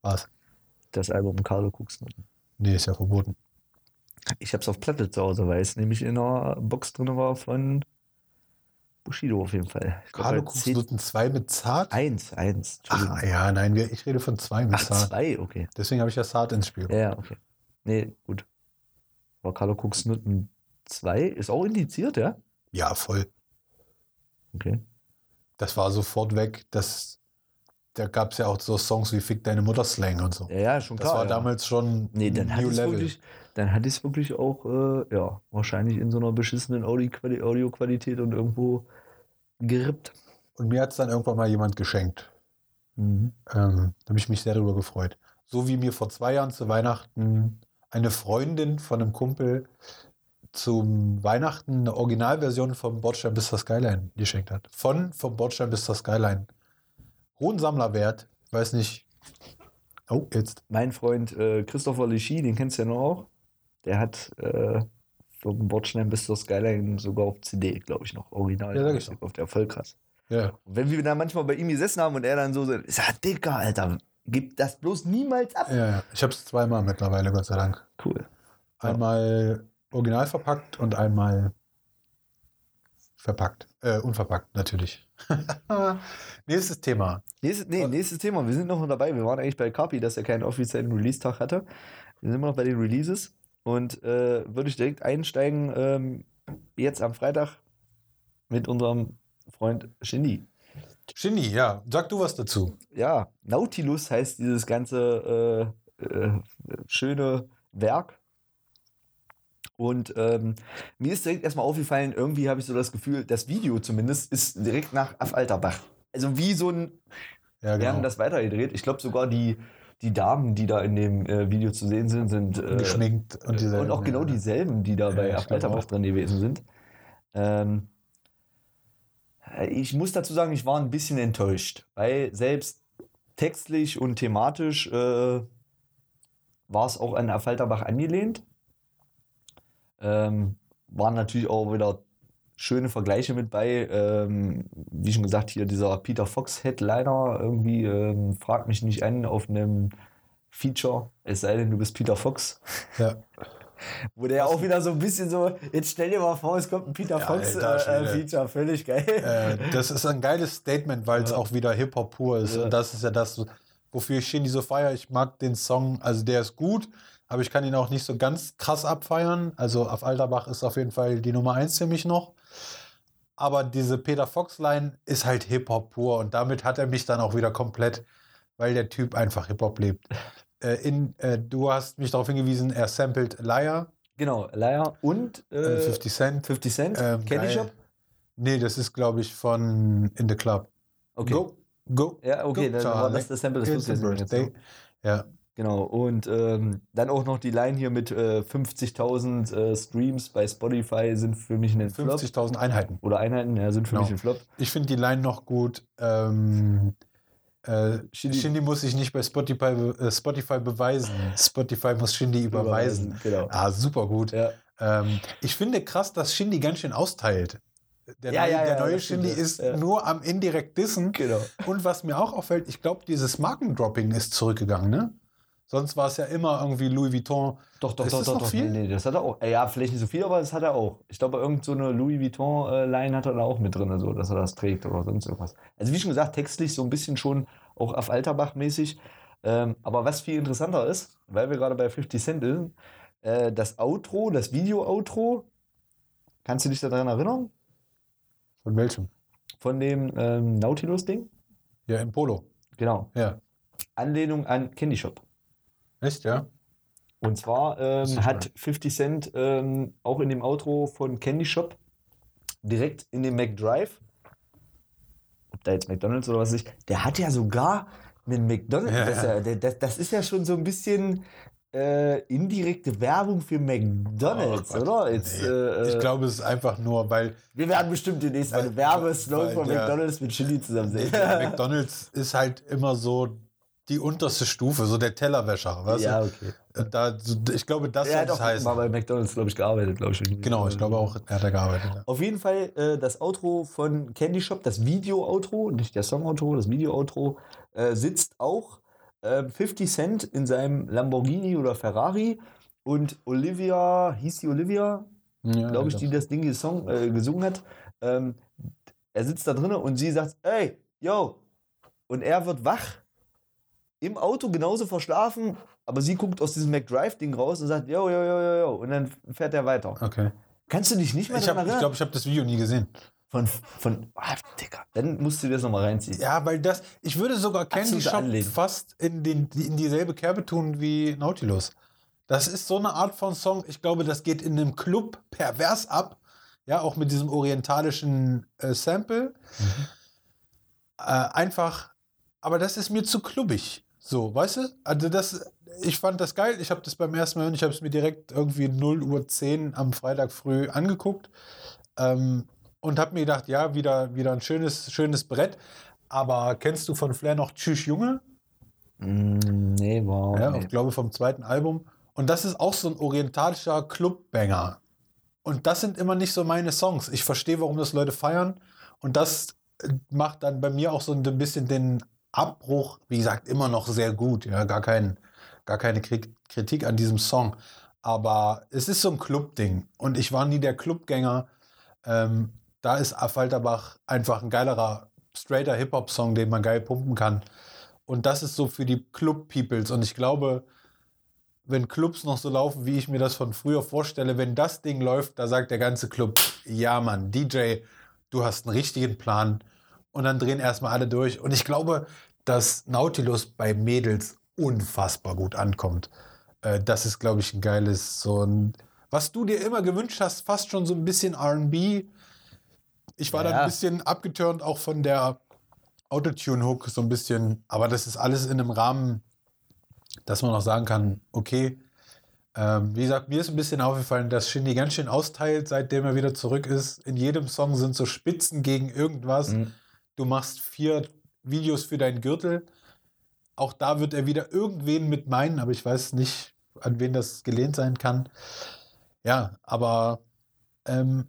Was? Das Album Carlo Kuxnoten. Nee, ist ja verboten. Ich hab's auf Platte zu Hause, weil es nämlich in einer Box drin war von Bushido auf jeden Fall. Ich Carlo Noten 2 mit Zart? Eins, eins. Ach Entschuldigung. ja, nein, ich rede von zwei mit Ach, Zart. zwei, okay. Deswegen habe ich ja Zart ins Spiel. Ja, okay. Nee, gut. Aber Carlo Cooks Nutten 2 ist auch indiziert, ja? Ja, voll. Okay. Das war sofort weg. Das, da gab es ja auch so Songs wie Fick deine Mutter Slang und so. Ja, ja, schon Das klar. war ja. damals schon Nee, dann hat New es Level. wirklich, dann hat es wirklich auch, äh, ja, wahrscheinlich in so einer beschissenen Audi-Quali- Audioqualität und irgendwo gerippt. Und mir hat es dann irgendwann mal jemand geschenkt. Mhm. Ähm, da habe ich mich sehr darüber gefreut. So wie mir vor zwei Jahren zu Weihnachten eine Freundin von einem Kumpel zum Weihnachten eine Originalversion vom Bordstein bis zur Skyline geschenkt hat. Von vom Bordstein bis zur Skyline. Hohen Sammlerwert. Weiß nicht. Oh, jetzt. Mein Freund äh, Christopher Lichy, den kennst du ja noch auch, der hat äh, vom Bordstein bis zur Skyline sogar auf CD, glaube ich, noch original. Ja, sag ich doch. Auf der voll krass. Ja. Und wenn wir dann manchmal bei ihm gesessen haben und er dann so, so ich sag, Dicker, Alter, gib das bloß niemals ab. Ja, ja. Ich habe es zweimal mittlerweile, Gott sei Dank. Cool. Ja. Einmal original verpackt und einmal verpackt. Äh, unverpackt, natürlich. Nächstes Thema. Nächstes, nee, nächstes Thema. Wir sind noch dabei. Wir waren eigentlich bei Kapi, dass er keinen offiziellen Release-Tag hatte. Wir sind immer noch bei den Releases. Und äh, würde ich direkt einsteigen, ähm, jetzt am Freitag mit unserem Freund Shindy. Shindy, ja, sag du was dazu. Ja, Nautilus heißt dieses ganze äh, äh, schöne Werk. Und ähm, mir ist direkt erstmal aufgefallen, irgendwie habe ich so das Gefühl, das Video zumindest ist direkt nach Affalterbach. Also wie so ein Ja, Wir haben genau. das weitergedreht. Ich glaube sogar die, die Damen, die da in dem äh, Video zu sehen sind, sind äh, geschminkt und dieselben. und auch genau dieselben, die da Ja, bei Affalterbach auch. drin gewesen sind. Ähm, ich muss dazu sagen, ich war ein bisschen enttäuscht, weil selbst textlich und thematisch äh, war es auch an Affalterbach angelehnt. Ähm, waren natürlich auch wieder schöne Vergleiche mit bei. Ähm, wie schon gesagt, hier dieser Peter Fox Headliner irgendwie ähm, fragt mich nicht an auf einem Feature, es sei denn, du bist Peter Fox. Ja. Wo der auch wieder so ein bisschen so, jetzt stell dir mal vor, es kommt ein Peter Ja, Fox alter äh, äh, völlig geil. Äh, das ist ein geiles Statement, weil es Ja. auch wieder Hip-Hop pur ist. Ja. Und das ist ja das, wofür ich Shindy so feiere. Ich mag den Song, also der ist gut, aber ich kann ihn auch nicht so ganz krass abfeiern. Also auf Alterbach ist auf jeden Fall die Nummer eins für mich noch. Aber diese Peter Fox-Line ist halt Hip-Hop pur und damit hat er mich dann auch wieder komplett, weil der Typ einfach Hip-Hop lebt. Äh, in, äh, du hast mich darauf hingewiesen, er sampled Liar, Genau, Liar und äh, äh, 50 Cent. 50 Cent, Ähm, Candy. Shop. Nee, das ist, glaube ich, von In the Club. Okay. Go, go. Ja, okay, go, dann war das das Sample, das It's jetzt. Ja, Genau, und ähm, dann auch noch die Line hier mit äh, 50.000 äh, Streams bei Spotify sind für mich ein Flop. 50.000 Einheiten. Oder Einheiten, ja, sind für Genau. mich ein Flop. Ich finde die Line noch gut. Ähm, äh, Shindy- Shindy, muss sich nicht bei Spotify, äh, Spotify beweisen. Spotify muss Shindy überweisen. Genau. Ah, super gut. Ja. Ähm, ich finde krass, dass Shindy ganz schön austeilt. Der Ja, neue, ja, der ja, neue Shindy ist nur am indirekt Dissen. Genau. Und was mir auch auffällt, ich glaube, dieses Markendropping ist zurückgegangen, ne? Sonst war es ja immer irgendwie Louis Vuitton. Doch, doch, Ist doch, das doch, noch doch. viel? Nee, nee, das hat er auch. Äh, Ja, vielleicht nicht so viel, aber das hat er auch. Ich glaube, irgend so eine Louis Vuitton-Line hat er da auch mit drin, so, dass er das trägt oder sonst irgendwas. Also, wie schon gesagt, textlich so ein bisschen schon auch auf Alterbach-mäßig. Ähm, aber was viel interessanter ist, weil wir gerade bei 50 Cent sind, äh, das Outro, das Video-Outro, kannst du dich daran erinnern? Von welchem? Von dem ähm, Nautilus-Ding? Ja, im Polo. Genau. Ja. Anlehnung an Candy Shop. Echt, ja? Und zwar ähm, hat 50 Cent ähm, auch in dem Outro von Candy Shop direkt in dem McDrive, ob da jetzt McDonalds oder was weiß ich, der hat ja sogar einen McDonalds. Ja, das, ist ja, das, das ist ja schon so ein bisschen äh, indirekte Werbung für McDonalds, Oh oder? Jetzt, nee. äh, ich glaube, es ist einfach nur, weil wir werden bestimmt demnächst mal Weil- einen Werbeslogan von McDonalds mit Chili zusammen sehen. McDonalds ist halt immer so die unterste Stufe, so der Tellerwäscher, weißt ja, du? okay. Und Da, ich glaube, das Er soll hat es heißen. mal bei McDonalds, glaube ich, gearbeitet, glaube ich. Genau, ich glaube auch, er hat da gearbeitet. Ja. Auf jeden Fall äh, das Outro von Candy Shop, das Video-Outro, nicht der Song-Outro, das Video-Outro, äh, sitzt auch äh, 50 Cent in seinem Lamborghini oder Ferrari und Olivia, hieß die Olivia, Ja, glaube ich, die das Ding gesong, äh, gesungen hat. Ähm, er sitzt da drinnen und sie sagt, ey, yo. Und er wird wach, im Auto genauso verschlafen, aber sie guckt aus diesem McDrive-Ding raus und sagt, yo, yo, yo, yo, yo. Und dann fährt er weiter. Okay. Kannst du dich nicht mehr Ich, daran hab- ich erinnern? glaube, ich habe das Video nie gesehen. Von, von, ah, Digga, dann musst du dir das nochmal reinziehen. Ja, weil das, ich würde sogar Candy Shop Anlehnung. fast in, den, in dieselbe Kerbe tun wie Nautilus. Das ist so eine Art von Song, ich glaube, das geht in einem Club pervers ab. Ja, auch mit diesem orientalischen äh, Sample. Äh, einfach, aber das ist mir zu klubbig. So, weißt du? Also das, ich fand das geil. Ich habe das beim ersten Mal ich habe es mir direkt irgendwie 0 Uhr 10 am Freitag früh angeguckt. Ähm, und habe mir gedacht, ja, wieder, wieder ein schönes, schönes Brett. Aber kennst du von Flair noch Tschüss Junge? Mm, nee, wow. Ja, ich glaube vom zweiten Album. Und das ist auch so ein orientalischer Clubbanger. Und das sind immer nicht so meine Songs. Ich verstehe, warum das Leute feiern. Und das äh, macht dann bei mir auch so ein bisschen den Abbruch, wie gesagt, immer noch sehr gut. Ja, gar, kein, gar keine Kri- Kritik an diesem Song. Aber es ist so ein Clubding. Und ich war nie der Clubgänger. Ähm, da ist Falterbach einfach ein geilerer, straighter Hip-Hop-Song, den man geil pumpen kann. Und das ist so für die Club-Peoples. Und ich glaube, wenn Clubs noch so laufen, wie ich mir das von früher vorstelle, wenn das Ding läuft, da sagt der ganze Club, ja Mann, DJ, du hast einen richtigen Plan. Und dann drehen erstmal alle durch. Und ich glaube, dass Nautilus bei Mädels unfassbar gut ankommt. Äh, das ist, glaube ich, ein geiles, so ein, was du dir immer gewünscht hast, fast schon so ein bisschen RB. Ich war Ja. dann ein bisschen abgeturnt auch von der Autotune-Hook, so ein bisschen. Aber das ist alles in einem Rahmen, dass man auch sagen kann, okay. Ähm, wie gesagt, mir ist ein bisschen aufgefallen, dass Shindy ganz schön austeilt, seitdem er wieder zurück ist. In jedem Song sind so Spitzen gegen irgendwas. Mhm. Du machst vier Videos für deinen Gürtel. Auch da wird er wieder irgendwen mit meinen, aber ich weiß nicht, an wen das gelehnt sein kann. Ja, aber ähm,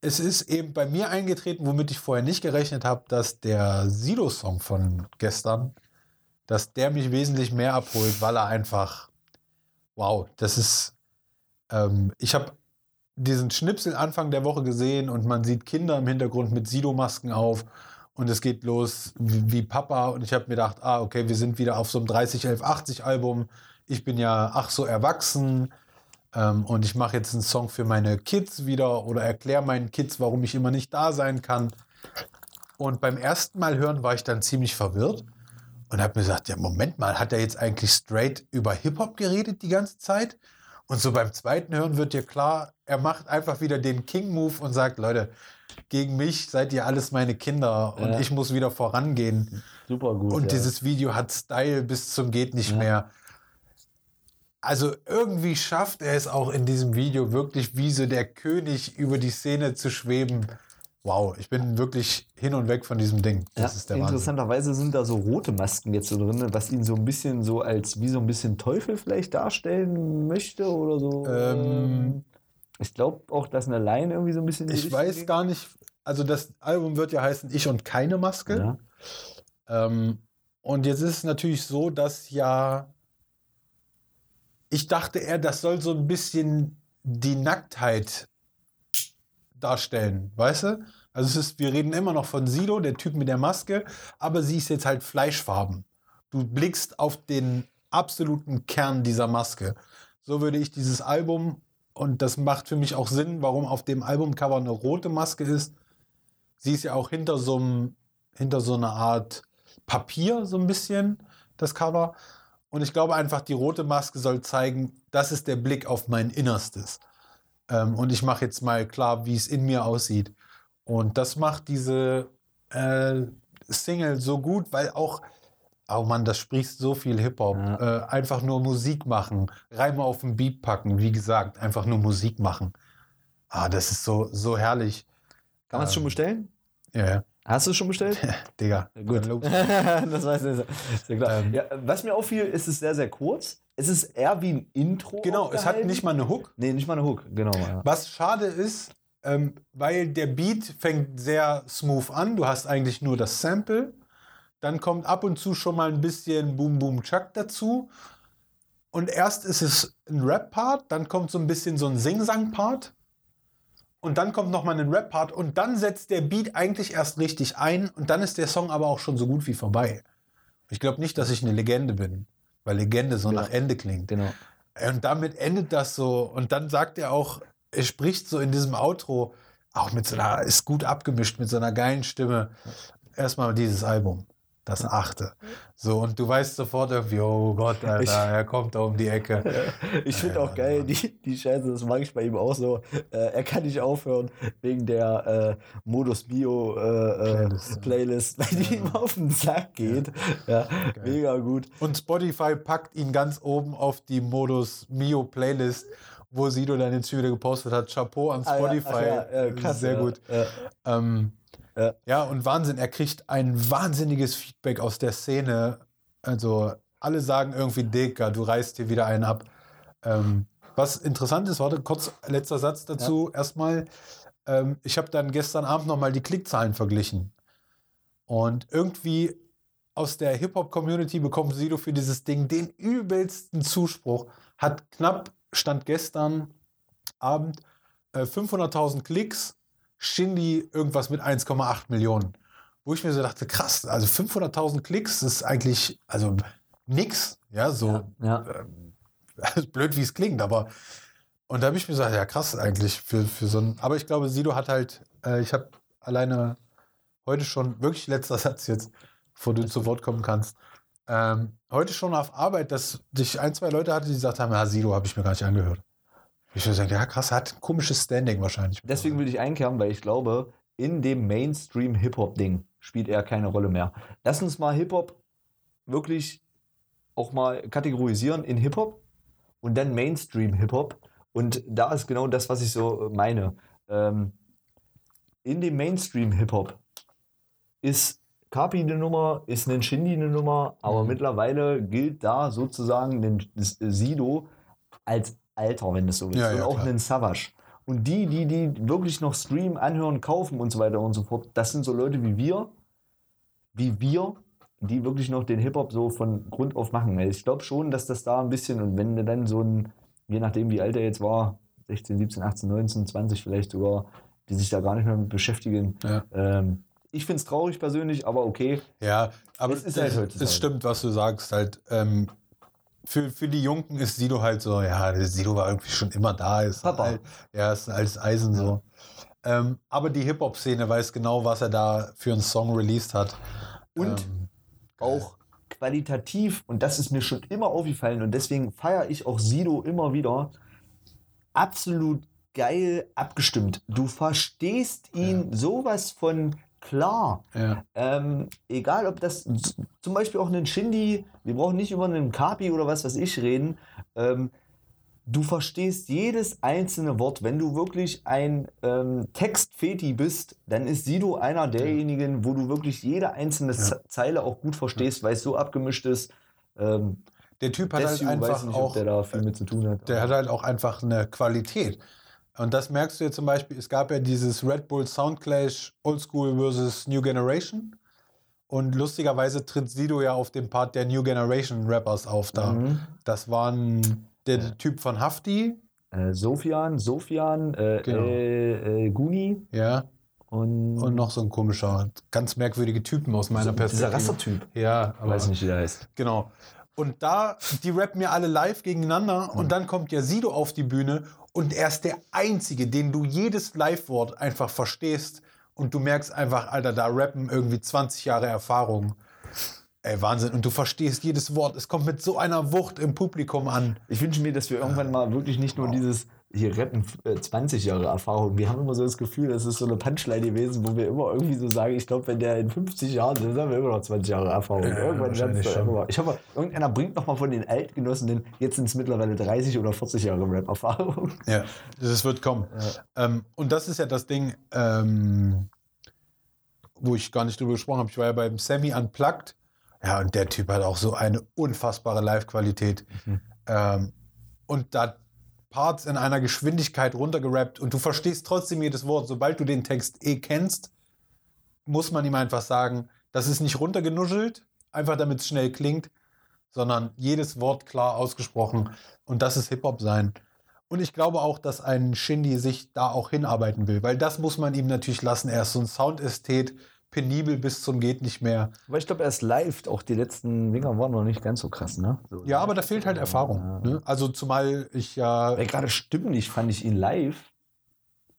es ist eben bei mir eingetreten, womit ich vorher nicht gerechnet habe, dass der Sido-Song von gestern, dass der mich wesentlich mehr abholt, weil er einfach, wow, das ist, Ähm, ich habe diesen Schnipsel Anfang der Woche gesehen und man sieht Kinder im Hintergrund mit Sido-Masken auf und es geht los wie, wie Papa und ich habe mir gedacht, ah, okay, wir sind wieder auf so einem 30, 11, 80 Album. Ich bin ja ach so erwachsen ähm, und ich mache jetzt einen Song für meine Kids wieder oder erkläre meinen Kids, warum ich immer nicht da sein kann. Und beim ersten Mal hören war ich dann ziemlich verwirrt und habe mir gesagt, ja, Moment mal, hat er jetzt eigentlich straight über Hip-Hop geredet die ganze Zeit? Und so beim zweiten Hören wird dir klar, er macht einfach wieder den King-Move und sagt, Leute, gegen mich seid ihr alles meine Kinder und Ja. ich muss wieder vorangehen. Super gut. Und ja. dieses Video hat Style bis zum geht nicht Ja. mehr. Also irgendwie schafft er es auch in diesem Video wirklich wie so der König über die Szene zu schweben. Wow, ich bin wirklich hin und weg von diesem Ding. Das ja, ist der Wahnsinn. interessanterweise sind da so rote Masken jetzt so drin, was ihn so ein bisschen so als wie so ein bisschen Teufel vielleicht darstellen möchte oder so. Ähm, ich glaube auch, dass eine Line irgendwie so ein bisschen. Ich weiß geht. gar nicht, also das Album wird ja heißen Ich und keine Maske. Ja. Ähm, und jetzt ist es natürlich so, dass ja, ich dachte eher, das soll so ein bisschen die Nacktheit darstellen, weißt du? Also es ist, wir reden immer noch von Sido, der Typ mit der Maske, aber sie ist jetzt halt fleischfarben. Du blickst auf den absoluten Kern dieser Maske. So würde ich dieses Album, und das macht für mich auch Sinn, warum auf dem Albumcover eine rote Maske ist. Sie ist ja auch hinter so einem, hinter so einer Art Papier, so ein bisschen, das Cover. Und ich glaube einfach, die rote Maske soll zeigen, das ist der Blick auf mein Innerstes. Ähm, und ich mache jetzt mal klar, wie es in mir aussieht. Und das macht diese äh, Single so gut, weil auch, oh Mann, das spricht so viel Hip-Hop. Ja. Äh, einfach nur Musik machen, Reime auf den Beat packen, wie gesagt, einfach nur Musik machen. Ah, das ist so, so herrlich. Kann man es schon Ähm, bestellen? Ja, ja. Hast du es schon bestellt? Digga. Gut. Los. das weiß ich. Ja klar. Ähm. ja, was mir auffiel, ist es sehr, sehr kurz. Es ist eher wie ein Intro. Genau, es hat nicht mal eine Hook. Nee, nicht mal eine Hook. Genau. Ja. Was schade ist, ähm, weil der Beat fängt sehr smooth an. Du hast eigentlich nur das Sample. Dann kommt ab und zu schon mal ein bisschen Boom Boom Chuck dazu. Und erst ist es ein Rap-Part, dann kommt so ein bisschen so ein Sing-Sang-Part. Und dann kommt nochmal ein Rap-Part und dann setzt der Beat eigentlich erst richtig ein und dann ist der Song aber auch schon so gut wie vorbei. Ich glaube nicht, dass ich eine Legende bin, weil Legende so Ja. nach Ende klingt. Genau. Und damit endet das so. Und dann sagt er auch, er spricht so in diesem Outro, auch mit so einer, ist gut abgemischt, mit so einer geilen Stimme. Erstmal dieses Album, das achte. So, und du weißt sofort irgendwie, oh Gott, Alter, Ich- er kommt da um die Ecke. Ich finde auch geil, die, die Scheiße, das mag ich bei ihm auch so. Äh, er kann nicht aufhören wegen der äh, Modus Bio äh, äh, Playlist, Playlist, ja. weil die ihm auf den Sack geht. Ja, mega gut. Und Spotify packt ihn ganz oben auf die Modus Mio Playlist, wo Sido dann jetzt wieder gepostet hat. Chapeau an Ah, ja, Spotify. ach ja, äh, krass, Sehr ja, gut. Ja. Ähm, Ja. ja. und Wahnsinn, er kriegt ein wahnsinniges Feedback aus der Szene. Also alle sagen irgendwie, Digga, du reißt hier wieder einen ab. Ähm, was interessant ist, warte, kurz letzter Satz dazu. Erstmal, ähm, ich habe dann gestern Abend nochmal die Klickzahlen verglichen. Und irgendwie aus der Hip-Hop-Community bekommt Sido für dieses Ding den übelsten Zuspruch. Hat knapp, stand gestern Abend, äh, 500.000 Klicks, Shindy irgendwas mit 1,8 Millionen. Wo ich mir so dachte, krass, also 500.000 Klicks ist eigentlich, also nix, ja, so Ja. ähm, blöd wie es klingt, aber und da habe ich mir gesagt, ja krass eigentlich für, für so ein, aber ich glaube, Sido hat halt, äh, ich habe alleine heute schon, wirklich letzter Satz jetzt, bevor du zu Wort kommen kannst, ähm, heute schon auf Arbeit, dass ich ein, zwei Leute hatte, die gesagt haben, ja, Sido habe ich mir gar nicht angehört. Ich würde sagen, ja krass, hat ein komisches Standing wahrscheinlich. Deswegen will ich einkehren, weil ich glaube, in dem Mainstream-Hip-Hop-Ding spielt er keine Rolle mehr. Lass uns mal Hip-Hop wirklich auch mal kategorisieren in Hip-Hop und dann Mainstream-Hip-Hop. Und da ist genau das, was ich so meine. Ähm, in dem Mainstream-Hip-Hop ist Kapi eine Nummer, ist ein Shindy eine Nummer, aber Mhm. mittlerweile gilt da sozusagen ein Sido als Alter, wenn du es so willst. Ja, und ja, auch klar. einen Savage. Und die, die, die wirklich noch streamen, anhören, kaufen und so weiter und so fort, das sind so Leute wie wir, wie wir, die wirklich noch den Hip-Hop so von Grund auf machen. Ich glaube schon, dass das da ein bisschen, und wenn du dann so ein je nachdem wie alt er jetzt war, 16, 17, 18, 19, 20 vielleicht sogar, die sich da gar nicht mehr mit beschäftigen. Ja. Ähm, ich finde es traurig persönlich, aber okay. Ja, aber Es ist es, halt es, heutzutage. stimmt, was du sagst. Halt, ähm, für, für die Jungen ist Sido halt so, ja, Sido war irgendwie schon immer da. Ist Papa. Halt, ja, ist ein altes Eisen so. Ähm, aber die Hip-Hop-Szene weiß genau, was er da für einen Song released hat. Und ähm, auch qualitativ, und das ist mir schon immer aufgefallen und deswegen feiere ich auch Sido immer wieder, absolut geil abgestimmt. Du verstehst ihn sowas von klar. ja. Ähm, egal ob das zum Beispiel auch einen Shindy, wir brauchen nicht über einen Kapi oder was weiß ich reden. Ähm, du verstehst jedes einzelne Wort. Wenn du wirklich ein ähm, Textfeti bist, dann ist Sido einer derjenigen, wo du wirklich jede einzelne Ze- Zeile auch gut verstehst, weil es so abgemischt ist. Ähm, Der Typ hat halt Dessu, weiß einfach nicht, auch, der da viel mit zu tun hat. der hat halt auch einfach eine Qualität. Und das merkst du ja zum Beispiel, es gab ja dieses Red Bull Soundclash Old School versus New Generation. Und lustigerweise tritt Sido ja auf dem Part der New Generation Rappers auf da. Mhm. Das waren der Typ von Hafti, Äh, Sofian, Sofian, äh, Genau. äh, äh, Guni ja, und, und noch so ein komischer, ganz merkwürdige Typen aus meiner so, dieser Perspektive. Rassertyp. Ja, Ich aber weiß nicht, wie der heißt. Genau. Und da, die rappen ja alle live gegeneinander und dann kommt ja Sido auf die Bühne und er ist der Einzige, den du jedes Live-Wort einfach verstehst und du merkst einfach, Alter, da rappen irgendwie 20 Jahre Erfahrung. Ey, Wahnsinn. Und du verstehst jedes Wort. Es kommt mit so einer Wucht im Publikum an. Ich wünsche mir, dass wir irgendwann mal wirklich nicht nur dieses hier rappen äh, 20 Jahre Erfahrung. Wir haben immer so das Gefühl, das ist so eine Punchline gewesen, wo wir immer irgendwie so sagen, ich glaube, wenn der in 50 Jahren ist, dann haben wir immer noch 20 Jahre Erfahrung. Ja, irgendwann wahrscheinlich schon. immer- Ich hoffe, irgendeiner bringt noch mal von den Altgenossen, jetzt sind es mittlerweile 30 oder 40 Jahre Rap-Erfahrung. Ja, das wird kommen. Ähm, und das ist ja das Ding, ähm, wo ich gar nicht drüber gesprochen habe. Ich war ja beim Sammy Unplugged. Ja, und der Typ hat auch so eine unfassbare Live-Qualität. Ähm, und da Parts in einer Geschwindigkeit runtergerappt und du verstehst trotzdem jedes Wort. Sobald du den Text eh kennst, muss man ihm einfach sagen, das ist nicht runtergenuschelt, einfach damit es schnell klingt, sondern jedes Wort klar ausgesprochen. Und das ist Hip-Hop sein. Und ich glaube auch, dass ein Shindy sich da auch hinarbeiten will, weil das muss man ihm natürlich lassen. Er ist so ein Soundästhet, penibel bis zum geht nicht mehr. Aber ich glaube, er ist live, auch die letzten Dinger waren noch nicht ganz so krass, ne? So, Ja, aber da fehlt halt Erfahrung. Ne? Also zumal ich ja, Weil gerade stimmlich fand ich ihn live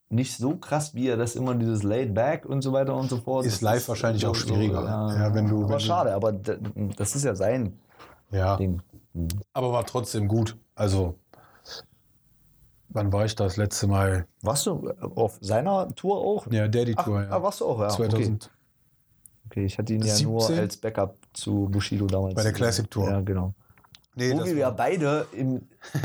nicht so krass, wie er das immer dieses Laid Back und so weiter und so fort. Ist Das live wahrscheinlich auch so- schwieriger. Ja, wenn du- aber wenn du- schade, aber das ist ja sein ja, Ding. aber war trotzdem gut. Also wann war ich das letzte Mal? Warst du auf seiner Tour auch? Ja, Daddy Ach, Tour. ah, Ja. warst du auch, ja. Okay. 2000. okay, ich hatte ihn ja nur 17? als Backup zu Bushido damals. Bei der Classic Tour. Ja, genau. Nee, Wo das wir ja beide im,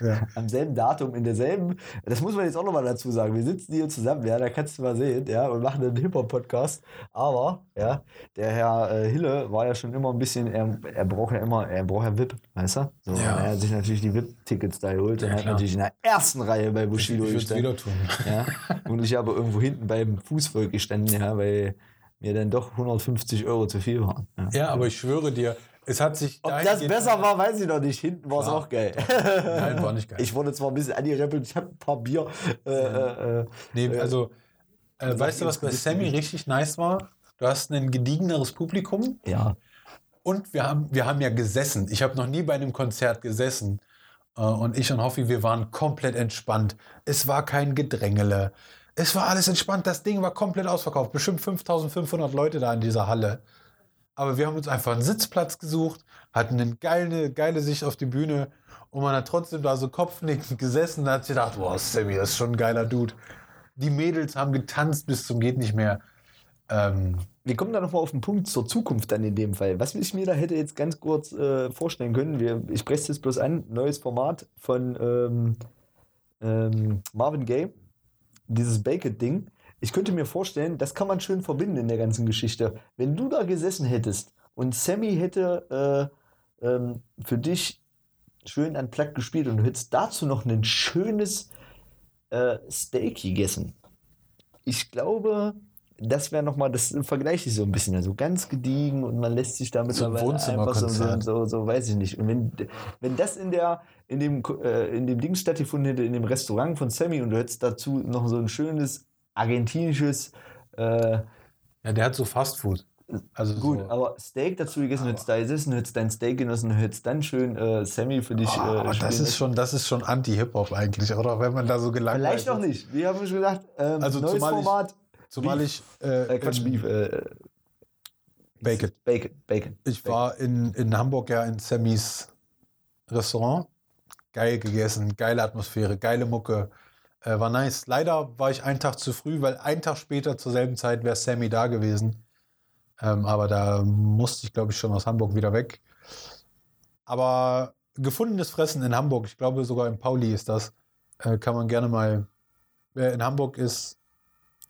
ja. am selben Datum, in derselben, das muss man jetzt auch nochmal dazu sagen, wir sitzen hier zusammen, ja, da kannst du mal sehen, ja, und machen einen Hip-Hop-Podcast, aber, ja, der Herr äh, Hille war ja schon immer ein bisschen, er, er braucht ja immer, er braucht ja VIP, weißt du? So, Ja. Er hat sich natürlich die VIP-Tickets da geholt und Ja, hat klar. natürlich in der ersten Reihe bei Ich Bushido würde es gestanden. wieder tun. Ja, und ich habe irgendwo hinten beim Fußvolk gestanden, ja, weil mir dann doch 150 Euro zu viel waren. Ja. Ja, aber ich schwöre dir, es hat sich. Ob das besser war, weiß ich noch nicht. Hinten war es auch geil. Nein, war nicht geil. Ich wurde zwar ein bisschen angerempelt, ich habe ein paar Bier. Äh, äh, äh, Nee, äh, also, äh, sag weißt du, was bei Sammy richtig nice war? Du hast ein gediegeneres Publikum ja. und wir haben, wir haben ja gesessen. Ich habe noch nie bei einem Konzert gesessen. Äh, und ich und Hoffi, wir waren komplett entspannt. Es war kein Gedrängele. Es war alles entspannt. Das Ding war komplett ausverkauft. Bestimmt 5500 Leute da in dieser Halle. Aber wir haben uns einfach einen Sitzplatz gesucht, hatten eine geile, geile Sicht auf die Bühne und man hat trotzdem da so kopfnickend gesessen und hat sich gedacht, boah, Sammy, das ist schon ein geiler Dude. Die Mädels haben getanzt bis zum geht nicht mehr. Ähm, Wir kommen da nochmal auf den Punkt zur Zukunft dann in dem Fall. Was ich mir da hätte jetzt ganz kurz äh, vorstellen können, wir, ich es jetzt bloß an, neues Format von ähm, ähm, Marvin Gaye, dieses Baked-Ding. Ich könnte mir vorstellen, das kann man schön verbinden in der ganzen Geschichte. Wenn du da gesessen hättest und Sammy hätte äh, ähm, für dich schön an Plug gespielt und du hättest dazu noch ein schönes äh, Steak gegessen. Ich glaube, das wäre nochmal, das vergleiche ich so ein bisschen. Also ganz gediegen und man lässt sich da mittlerweile einfach so, so, so, so, weiß ich nicht. Und wenn, wenn das in der, in dem, äh, in dem Ding stattgefunden hätte, in dem Restaurant von Sammy und du hättest dazu noch so ein schönes argentinisches, äh, Ja, der hat so Fastfood. Also gut, so, aber Steak dazu gegessen, hättest da gesessen, hättest dein Steak genossen, hättest dann schön äh, Sammy für dich. Oh, äh, aber das spielen ist schon, das ist schon Anti-Hip-Hop eigentlich, oder? Wenn man da so gelangweilt Vielleicht noch nicht. Wir haben schon gesagt, ähm, Also neues zumal ich- Format. Zumal Beef. ich äh, Äh, Quatsch, Beef. Äh, Bacon. Bacon. Bacon. Ich war in, in Hamburg ja in Sammys Restaurant. Geil gegessen, geile Atmosphäre, geile Mucke. Äh, war nice. Leider war ich einen Tag zu früh, weil einen Tag später zur selben Zeit wäre Sammy da gewesen. Ähm, aber da musste ich, glaube ich, schon aus Hamburg wieder weg. Aber gefundenes Fressen in Hamburg, ich glaube sogar in Pauli ist das, äh, kann man gerne mal, wer in Hamburg ist,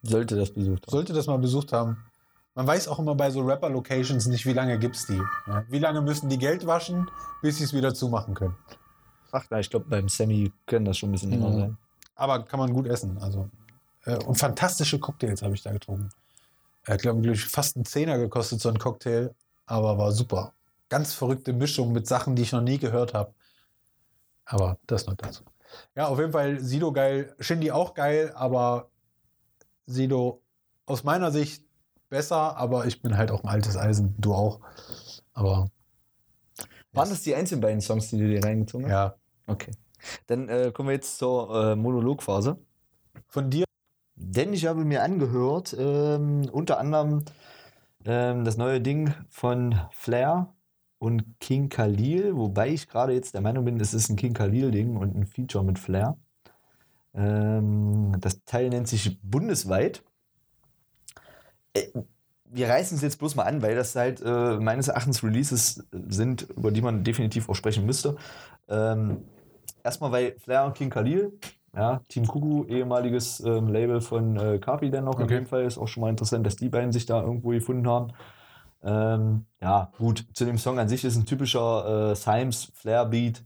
Sollte das besucht haben. sollte das mal besucht haben. Man weiß auch immer bei so Rapper-Locations nicht, wie lange gibt es die. Ja? Wie lange müssen die Geld waschen, bis sie es wieder zumachen können. Ach, na, ich glaube, beim Sammy können das schon ein bisschen länger Mhm. sein. Aber kann man gut essen. Also. Äh, und fantastische Cocktails habe ich da getrunken. Ich glaube, glaub ich, fast einen Zehner gekostet, so ein Cocktail. Aber war super. Ganz verrückte Mischung mit Sachen, die ich noch nie gehört habe. Aber das noch dazu. Ja, auf jeden Fall Sido geil, Shindy auch geil, aber Sido aus meiner Sicht besser, aber ich bin halt auch ein altes Eisen, du auch. Aber Waren das die einzigen beiden Songs, die du dir reingezogen hast? ja, Okay. Dann äh, kommen wir jetzt zur äh, Monologphase. von dir Denn ich habe mir angehört, ähm, unter anderem ähm, das neue Ding von Flair und King Khalil, wobei ich gerade jetzt der Meinung bin, es ist ein King Khalil-Ding und ein Feature mit Flair. Ähm, das Teil nennt sich Bundesweit. Äh, wir reißen es jetzt bloß mal an, weil das halt äh, meines Erachtens Releases sind, über die man definitiv auch sprechen müsste. Ähm, erstmal, weil Flair und King Khalil, ja, Team Kuku, ehemaliges ähm, Label von äh, Kapi dann noch in Okay. dem Fall, ist auch schon mal interessant, dass die beiden sich da irgendwo gefunden haben. Ähm, ja, gut, zu dem Song an sich ist ein typischer äh, Symes Flair Beat.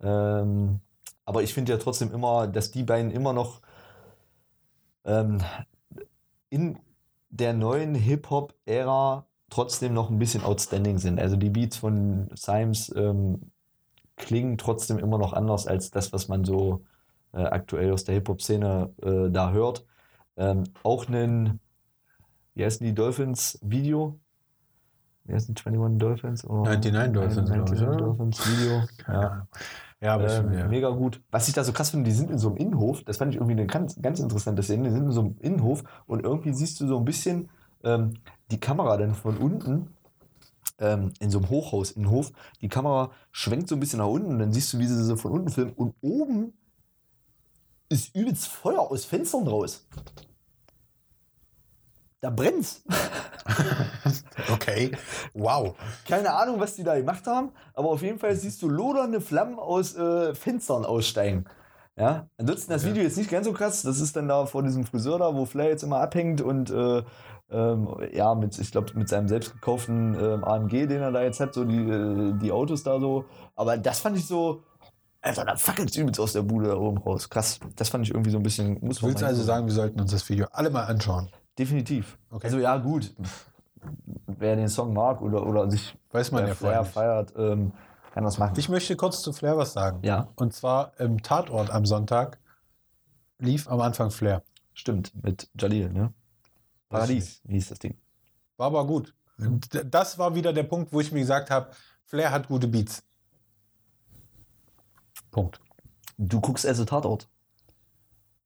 Ähm, aber ich finde ja trotzdem immer, dass die beiden immer noch ähm, in der neuen Hip-Hop-Ära trotzdem noch ein bisschen outstanding sind. Also die Beats von Symes ähm, klingen trotzdem immer noch anders als das, was man so äh, aktuell aus der Hip-Hop-Szene äh, da hört. Ähm, auch ein, wie heißen die Dolphins Heißen die 21 Dolphins? Oder 99 Dolphins, glaub ich, 99 oder? Dolphins Video. Ja. Ja, aber Ähm, schon, ja. Mega gut. Was ich da so krass finde, die sind in so einem Innenhof. Das fand ich irgendwie eine ganz, ganz interessante Szene. Die sind in so einem Innenhof und irgendwie siehst du so ein bisschen ähm, die Kamera dann von unten ähm, in so einem Hochhaus, Innenhof. Die Kamera schwenkt so ein bisschen nach unten und dann siehst du, wie sie so von unten filmen. Und oben ist übelst Feuer aus Fenstern raus. Da brennt's. Okay. Wow. Keine Ahnung, was die da gemacht haben, aber auf jeden Fall siehst du lodernde Flammen aus äh, Fenstern aussteigen. Ja, ansonsten das Ja. Video jetzt nicht ganz so krass. Das ist dann da vor diesem Friseur da, wo Flair jetzt immer abhängt und äh, ähm, ja, mit, ich glaube, mit seinem selbst gekauften ähm, AMG, den er da jetzt hat, so die, äh, die Autos da so. Aber das fand ich so, Alter, da fackelt übelst aus der Bude da oben raus. Krass. Das fand ich irgendwie so ein bisschen, muss Du willst also sagen, wir sollten uns das Video alle mal anschauen. Definitiv. Okay. Also ja, gut. Wer den Song mag oder, oder sich Weiß man ja Flair feiert, ähm, kann das machen. Ich möchte kurz zu Flair was sagen. ja, Und zwar im Tatort am Sonntag lief am Anfang Flair. stimmt. Mit Jalil, ne? Paradies hieß das Ding. War aber gut. Das war wieder der Punkt, wo ich mir gesagt habe, Flair hat gute Beats. Punkt. Du guckst also Tatort.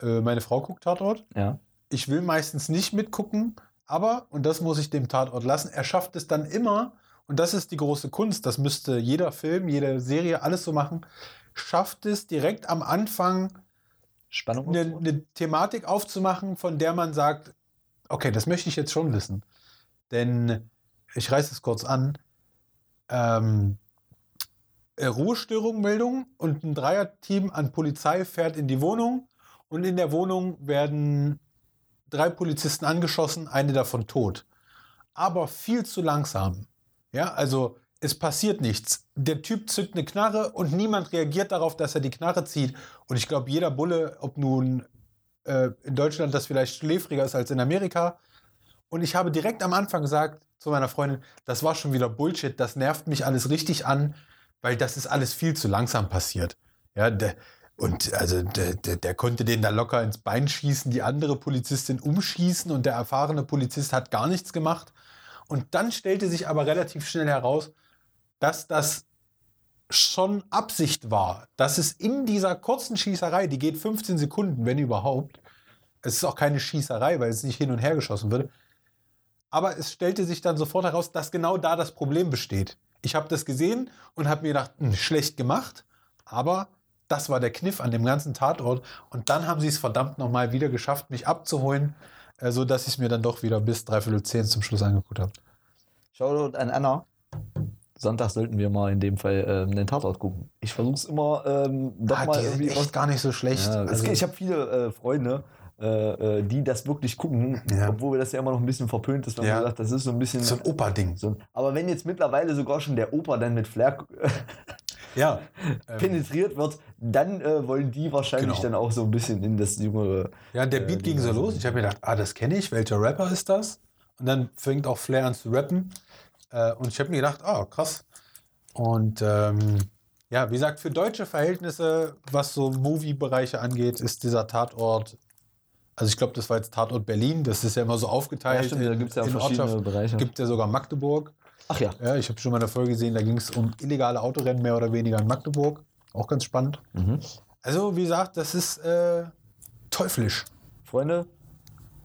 Äh, meine Frau guckt Tatort. Ja. Ich will meistens nicht mitgucken, aber, und das muss ich dem Tatort lassen, er schafft es dann immer, und das ist die große Kunst, das müsste jeder Film, jede Serie, alles so machen, schafft es direkt am Anfang Spannung. eine, eine Thematik aufzumachen, von der man sagt, okay, das möchte ich jetzt schon wissen. Denn ich reiße es kurz an. Ähm, äh, Ruhestörung, Meldung und ein Dreierteam an Polizei fährt in die Wohnung und in der Wohnung werden drei Polizisten angeschossen, eine davon tot. Aber viel zu langsam. Ja, also es passiert nichts. Der Typ zückt eine Knarre und niemand reagiert darauf, dass er die Knarre zieht. Und ich glaube, jeder Bulle, ob nun äh, in Deutschland das vielleicht schläfriger ist als in Amerika, Und ich habe direkt am Anfang gesagt zu meiner Freundin, das war schon wieder Bullshit, das nervt mich alles richtig an, weil das ist alles viel zu langsam passiert. Ja, der, und also der, der, der konnte den da locker ins Bein schießen, die andere Polizistin umschießen und der erfahrene Polizist hat gar nichts gemacht. Und dann stellte sich aber relativ schnell heraus, dass das schon Absicht war, dass es in dieser kurzen Schießerei, die geht 15 Sekunden, wenn überhaupt, es ist auch keine Schießerei, weil es nicht hin und her geschossen wird, aber es stellte sich dann sofort heraus, dass genau da das Problem besteht. Ich habe das gesehen und habe mir gedacht, hm, schlecht gemacht, aber das war der Kniff an dem ganzen Tatort. Und dann haben sie es verdammt nochmal wieder geschafft, mich abzuholen, äh, sodass ich es mir dann doch wieder bis dreiviertel zehn zum Schluss angeguckt habe. Shoutout an Anna. Sonntag sollten wir mal in dem Fall ähm, den Tatort gucken. Ich versuche es immer ähm, doch Ah, mal irgendwie echt gar nicht so schlecht. Ja, Also- ich habe viele äh, Freunde, äh, äh, die das wirklich gucken, Ja. obwohl das ja immer noch ein bisschen verpönt ist, wenn Ja. man sagt, das ist so ein bisschen. so ein Opa-Ding. so aber wenn jetzt mittlerweile sogar schon der Opa dann mit Flair Ja. Ähm, penetriert wird, dann äh, wollen die wahrscheinlich Genau. dann auch so ein bisschen in das jüngere. ja, der äh, Beat ging so los. Ich habe mir gedacht, ah, das kenne ich. Welcher Rapper ist das? Und dann fängt auch Flair an zu rappen. Äh, und ich habe mir gedacht, ah, krass. Und ähm, ja, wie gesagt, für deutsche Verhältnisse, was so Movie-Bereiche angeht, ist dieser Tatort. Also ich glaube, das war jetzt Tatort Berlin. Das ist ja immer so aufgeteilt. Ja, stimmt, da gibt es ja in verschiedene Ortschaften. Bereiche. Gibt ja sogar Magdeburg. Ach ja. Ja, ich habe schon mal eine Folge gesehen, da ging es um illegale Autorennen mehr oder weniger in Magdeburg. Auch ganz spannend. Mhm. Also, wie gesagt, das ist äh, teuflisch. Freunde,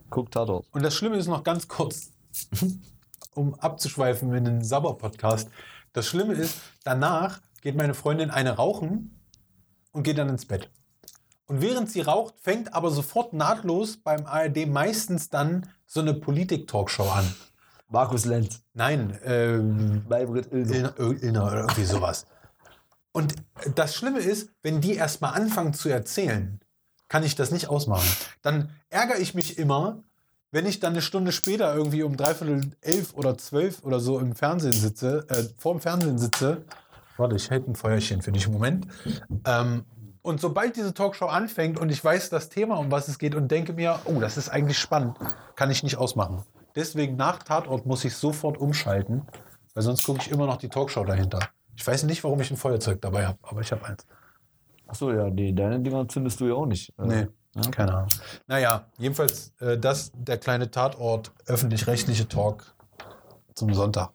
guckt Tatort. Und das Schlimme ist noch ganz kurz, um abzuschweifen in den Sabber-Podcast. Das Schlimme ist, danach geht meine Freundin eine rauchen und geht dann ins Bett. Und während sie raucht, fängt aber sofort nahtlos beim ARD meistens dann so eine Politik-Talkshow an. Markus Lenz, Nein, ähm, Maybrit Illner. Oder irgendwie sowas. Und das Schlimme ist, wenn die erstmal anfangen zu erzählen, kann ich das nicht ausmachen. Dann ärgere ich mich immer, wenn ich dann eine Stunde später irgendwie um dreiviertel elf oder zwölf oder so im Fernsehen sitze, äh, vor dem Fernsehen sitze. Warte, ich hätte ein Feuerchen für dich. Moment. Ähm, und sobald diese Talkshow anfängt und ich weiß das Thema, um was es geht und denke mir, oh, das ist eigentlich spannend, kann ich nicht ausmachen. Deswegen nach Tatort muss ich sofort umschalten, weil sonst gucke ich immer noch die Talkshow dahinter. Ich weiß nicht, warum ich ein Feuerzeug dabei habe, aber ich habe eins. Achso, ja, die, deine Dinger zündest du ja auch nicht. Äh, Nee, ja. keine Ahnung. Naja, jedenfalls äh, das der kleine Tatort, öffentlich-rechtliche Talk zum Sonntag.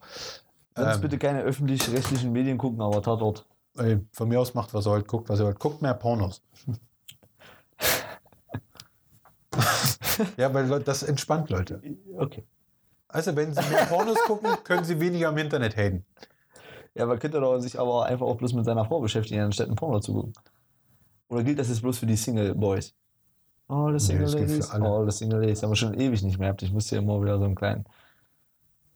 Sonst Ähm. bitte keine öffentlich-rechtlichen Medien gucken, aber Tatort. Ey, von mir aus macht, was ihr wollt, guckt, was ihr wollt. Guckt mehr Pornos. ja, weil das entspannt Leute. Okay. Also, wenn sie mehr Pornos gucken, können sie weniger im Internet haten. Ja, man könnte doch sich aber einfach auch bloß mit seiner Frau beschäftigen, anstatt ein Porno zu gucken. Oder gilt das jetzt bloß für die Single Boys? Oh, das Nee, Single für Ladies. alle. Oh, das Single Ladies. Haben wir schon ewig nicht mehr gehabt. Ich musste ja immer wieder so einen kleinen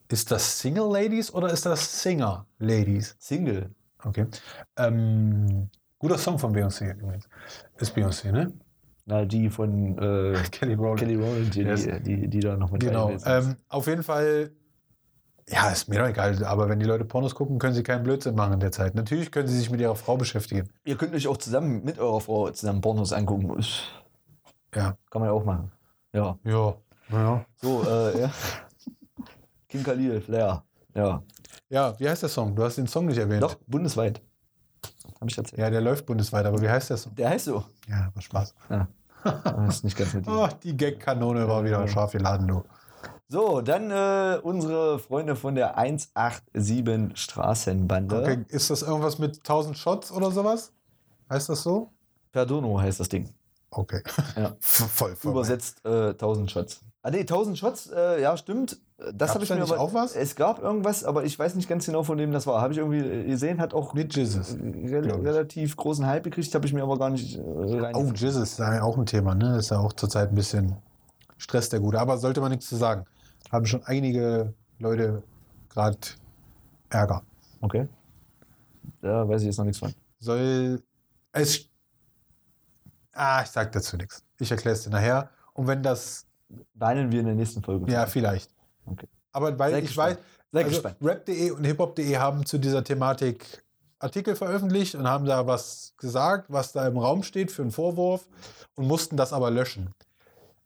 Ist das Single Ladies oder ist das Singer Ladies? Single. Okay. Ähm, guter Song von Beyoncé übrigens. Ist Beyoncé, ne? Na, die von äh, Kelly Rowland. Kelly Rowland, die, Yes. die, die, die da noch mit Genau. Ähm, auf jeden Fall, ja, ist mir doch egal, aber wenn die Leute Pornos gucken, können sie keinen Blödsinn machen in der Zeit. Natürlich können sie sich mit ihrer Frau beschäftigen. Ihr könnt euch auch zusammen mit eurer Frau zusammen Pornos angucken. Ja. Kann man ja auch machen. Ja. Ja. Ja. So, äh, ja. Kim Khalil, Flair. Ja. Ja, wie heißt der Song? Du hast den Song nicht erwähnt. Doch, bundesweit. Hab ich erzählt. Ja, der läuft bundesweit, aber wie heißt der Song? Der heißt so. Ja, war Spaß. Ja. Das ist nicht ganz mit ihm. Oh, die Gag-Kanone war wieder scharf geladen, du. So, dann äh, unsere Freunde von der 187 Straßenbande. Okay, ist das irgendwas mit 1000 Shots oder sowas? Heißt das so? Perdono heißt das Ding. Okay. Ja. voll, voll. Übersetzt äh, 1000 Shots. Ah nee, 1000 Shots, äh, ja stimmt. Das habe ich mir aber, auch was? Es gab irgendwas, aber ich weiß nicht ganz genau, von dem das war. Habe ich irgendwie äh, gesehen, hat auch Mit Jesus. re glaub ich. relativ großen Hype gekriegt, habe ich mir aber gar nicht äh, rein. Oh, Jesus ist ja auch ein Thema, ne? Ist ja auch zurzeit ein bisschen Stress der Gute. Aber sollte man nichts zu sagen. Haben schon einige Leute gerade Ärger. Okay. Da weiß ich jetzt noch nichts von. Soll es. Ah, ich sag dazu nichts. Ich erkläre es dir nachher. Und wenn das. Beinen wir in der nächsten Folge. Ja, vielleicht. Okay. Aber weil Sei ich gespannt. weiß. Also. Rap.de und hiphop.de haben zu dieser Thematik Artikel veröffentlicht und haben da was gesagt, was da im Raum steht für einen Vorwurf und mussten das aber löschen.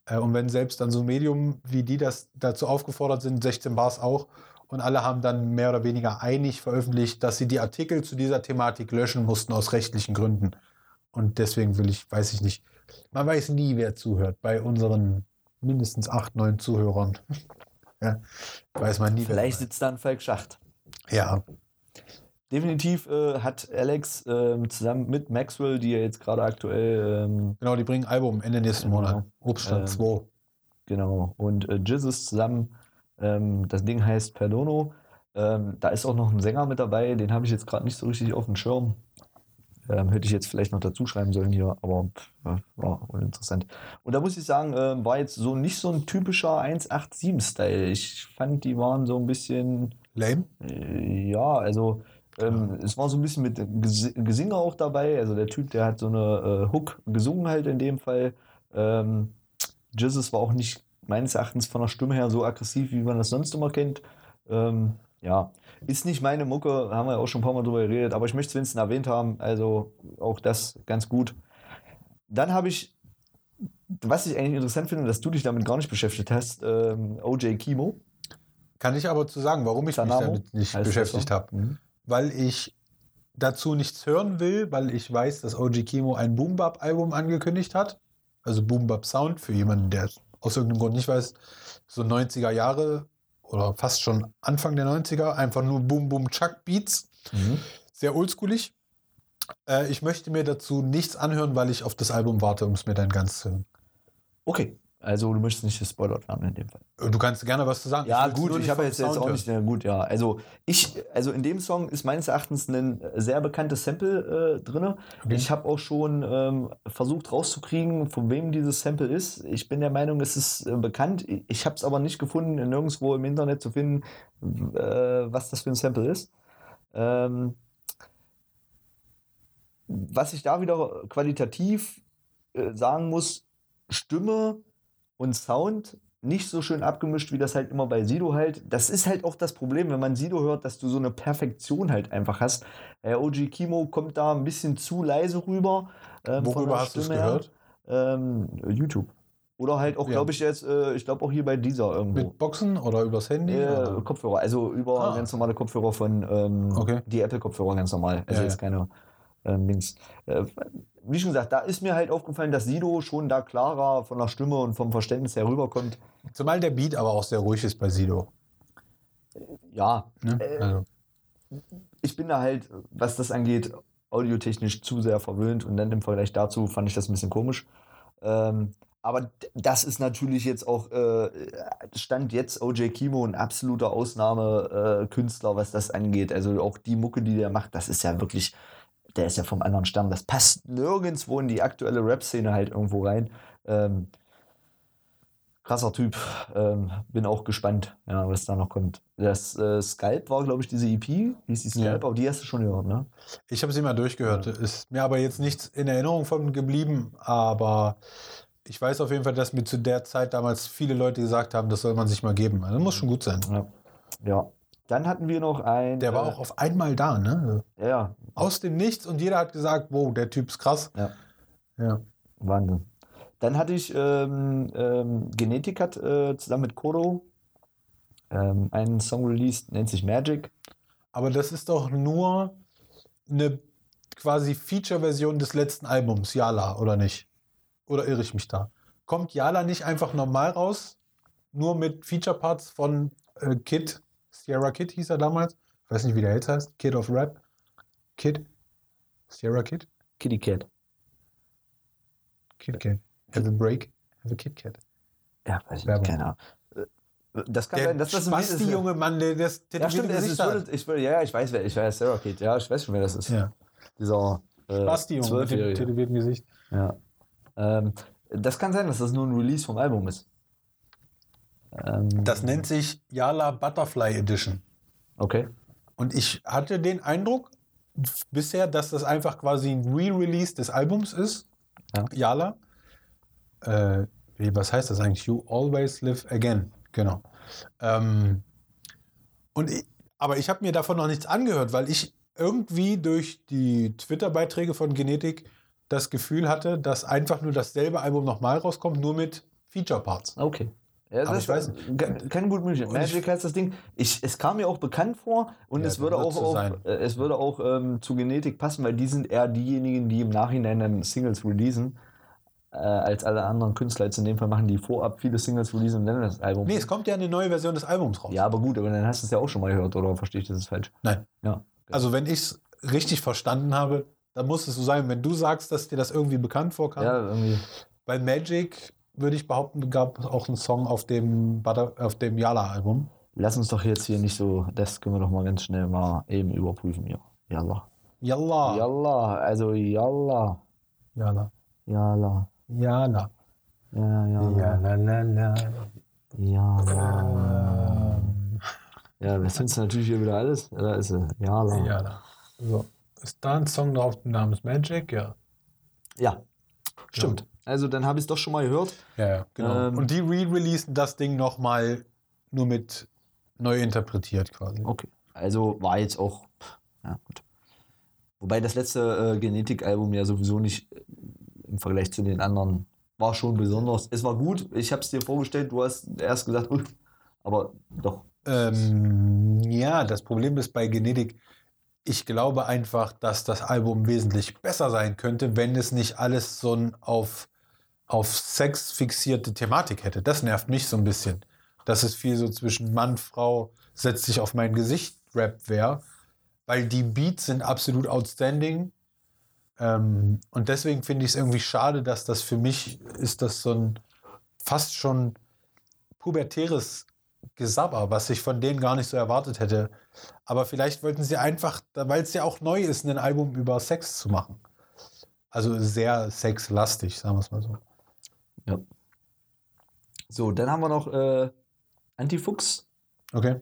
Äh, und wenn selbst dann so ein Medium wie die das dazu aufgefordert sind, 16 Bars auch, und alle haben dann mehr oder weniger einig veröffentlicht, dass sie die Artikel zu dieser Thematik löschen mussten aus rechtlichen Gründen. Und deswegen will ich, weiß ich nicht, man weiß nie, wer zuhört. Bei unseren mindestens acht, neun Zuhörern. ja, weiß man nie. Vielleicht sitzt da ein Falk Schacht. Ja, Definitiv äh, hat Alex ähm, zusammen mit Maxwell, die ja jetzt gerade aktuell, ähm, genau, die bringen Album Ende nächsten Genau. Monat. Obststand Ähm, 2. genau, und äh, Jizzes zusammen, ähm, das Ding heißt Perdono. Ähm, da ist auch noch ein Sänger mit dabei, den habe ich jetzt gerade nicht so richtig auf dem Schirm. Ähm, hätte ich jetzt vielleicht noch dazu schreiben sollen hier, aber pff, ja, war uninteressant. Und da muss ich sagen, ähm, war jetzt so nicht so ein typischer 187-Style. Ich fand, die waren so ein bisschen. Lame? Äh, Ja, also ähm, es war so ein bisschen mit Ges Gesinge auch dabei. Also der Typ, der hat so eine äh, Hook gesungen halt in dem Fall. Ähm, Jesus war auch nicht meines Erachtens von der Stimme her so aggressiv, wie man das sonst immer kennt. Ähm, ja, ist nicht meine Mucke, haben wir auch schon ein paar Mal drüber geredet, aber ich möchte es wenigstens erwähnt haben. Also auch das ganz gut. Dann habe ich, was ich eigentlich interessant finde, dass du dich damit gar nicht beschäftigt hast, ähm, OJ Kimo. Kann ich aber zu sagen, warum ich Sanamo? mich damit nicht beschäftigt so? habe. Mhm. Weil ich dazu nichts hören will, weil ich weiß, dass OG Kimo ein Boom Bap Album angekündigt hat. Also Boom Bap Sound für jemanden, der aus irgendeinem Grund nicht weiß. So 90er Jahre oder fast schon Anfang der 90er. Einfach nur Boom Boom Chuck Beats. Mhm. Sehr oldschoolig. Äh, ich möchte mir dazu nichts anhören, weil ich auf das Album warte, um es mir dann ganz zu hören. Okay, also du möchtest nicht gespoilert werden in dem Fall. Äh, Du kannst gerne was zu sagen. Ja, will's gut, ich habe jetzt, jetzt auch nicht, na gut, ja. Also ich, also in dem Song ist meines Erachtens ein sehr bekanntes Sample äh, drin. Okay. Ich habe auch schon ähm, versucht rauszukriegen, von wem dieses Sample ist. Ich bin der Meinung, es ist äh, bekannt. Ich habe es aber nicht gefunden, nirgendwo im Internet zu finden, äh, was das für ein Sample ist. Ähm, was ich da wieder qualitativ äh, sagen muss, Stimme und Sound nicht so schön abgemischt, wie das halt immer bei Sido halt. Das ist halt auch das Problem, wenn man Sido hört, dass du so eine Perfektion halt einfach hast. Äh, OG Kimo kommt da ein bisschen zu leise rüber. ähm, Worüber hast du es gehört? Ähm, YouTube. Oder halt auch, Ja. glaube ich, jetzt, äh, ich glaube auch hier bei dieser irgendwo. Mit Boxen oder übers Handy? Äh? Kopfhörer, also über Ah. ganz normale Kopfhörer von ähm, Okay. die Apple-Kopfhörer ganz normal. Also Ja, jetzt keine ähm, Dings. Äh, wie schon gesagt, da ist mir halt aufgefallen, dass Sido schon da klarer von der Stimme und vom Verständnis her rüberkommt. Zumal der Beat aber auch sehr ruhig ist bei Sido. Ja, Ne? Äh, also. ich bin da halt, was das angeht, audiotechnisch zu sehr verwöhnt und dann im Vergleich dazu fand ich das ein bisschen komisch. Ähm, aber das ist natürlich jetzt auch, äh, stand jetzt OJ Kimo ein absoluter Ausnahmekünstler, äh, was das angeht. Also auch die Mucke, die der macht, das ist ja wirklich, der ist ja vom anderen Stern. Das passt nirgendwo in die aktuelle Rap-Szene halt irgendwo rein. Ähm, krasser Typ. Ähm, bin auch gespannt, ja, was da noch kommt. Das äh, Skype war, glaube ich, diese EP. Wie ist die Skype? Ja. Aber die hast du schon gehört, ne? Ich habe sie mal durchgehört. Ist mir aber jetzt nichts in Erinnerung von geblieben, aber ich weiß auf jeden Fall, dass mir zu der Zeit damals viele Leute gesagt haben, das soll man sich mal geben. Also, das muss schon gut sein. Ja. ja. Dann hatten wir noch ein. Der war äh, auch auf einmal da, ne? Ja, Aus dem Nichts und jeder hat gesagt, wow, der Typ ist krass. Ja. Ja. Wahnsinn. Dann hatte ich ähm, ähm, Genetik hat äh, zusammen mit Koro ähm, einen Song released, nennt sich Magic. Aber das ist doch nur eine quasi Feature-Version des letzten Albums, Yala, oder nicht? Oder irre ich mich da? Kommt Yala nicht einfach normal raus? Nur mit Feature-Parts von äh, Kid, Sierra Kid hieß er damals. Ich weiß nicht, wie der jetzt heißt. Kid of Rap. Kid? Sierra Kid? Kitty Cat. Kid Cat. Have a break. Have a Kid Cat. Ja, weiß ich Werbung. nicht, keine Ahnung. Äh, Das kann Der sein, dass das Spasti, ist- junge Mann, der das Ja, stimmt, es ist, ich würde, ja, ich weiß, wer, ich weiß, Sarah Kid, ja, ich weiß schon, wer das ist. Ja. Dieser äh, Spasti, junge, mit dem tätowierten Gesicht. Ja. Ähm, das kann sein, dass das nur ein Release vom Album ist. Ähm, Das nennt sich Yala Butterfly Edition. Okay. Und ich hatte den Eindruck bisher, dass das einfach quasi ein Re-Release des Albums ist. Ja. Yala. Äh, wie, was heißt das eigentlich? You always live again. Genau. Ähm, und ich, aber ich habe mir davon noch nichts angehört, weil ich irgendwie durch die Twitter-Beiträge von Genetik das Gefühl hatte, dass einfach nur dasselbe Album nochmal rauskommt, nur mit Feature-Parts. Okay. Ja, Aber ich weiß kann, kann gut möglich. Magic heißt das Ding. Ich, es kam mir auch bekannt vor und Ja, es würde auch, sein. äh, es würde auch ähm, zu Genetik passen, weil die sind eher diejenigen, die im Nachhinein dann Singles releasen, äh, als alle anderen Künstler jetzt in dem Fall machen, die vorab viele Singles releasen und dann das Album. Nee, es kommt ja eine neue Version des Albums raus. ja, aber gut, aber dann hast du es ja auch schon mal gehört, oder verstehe ich das jetzt falsch? Nein. Ja. Also wenn ich es richtig verstanden habe, dann muss es so sein, wenn du sagst, dass dir das irgendwie bekannt vorkam. Ja, irgendwie. Bei Magic würde ich behaupten, gab es auch einen Song auf dem, Butter, auf dem Yala-Album. Lass uns doch jetzt hier nicht so, das können wir doch mal ganz schnell mal eben überprüfen hier. Yalla. Yalla. Yalla, also Yalla. Yala. Yalla. Yala. Ja, ja, ja. Yala. Ja, ja, wir sind natürlich hier wieder alles. Da ist sie. Ja, la. Yala. So. Ist da ein Song drauf namens Magic? Ja. ja. Stimmt. Also dann habe ich es doch schon mal gehört. Ja, ja, genau. Ähm, Und die re-releasen das Ding nochmal nur mit neu interpretiert quasi. Okay. Also war jetzt auch. Ja, gut. Wobei das letzte äh, Genetik-Album ja sowieso nicht äh, im Vergleich zu den anderen war schon besonders. Es war gut. Ich habe es dir vorgestellt. Du hast erst gesagt, "Ui", aber doch. Ähm, ja, das Problem ist bei Genetik, ich glaube einfach, dass das Album wesentlich besser sein könnte, wenn es nicht alles so ein auf, auf Sex fixierte Thematik hätte. Das nervt mich so ein bisschen. Dass es viel so zwischen Mann, Frau, setzt sich auf mein Gesicht Rap wäre, weil die Beats sind absolut outstanding. Ähm, und deswegen finde ich es irgendwie schade, dass das für mich ist das so ein fast schon pubertäres Gesabber, was ich von denen gar nicht so erwartet hätte. Aber vielleicht wollten sie einfach, weil es ja auch neu ist, ein Album über Sex zu machen. Also sehr sexlastig, sagen wir es mal so. Ja. So, dann haben wir noch äh, Antifuchs. Okay.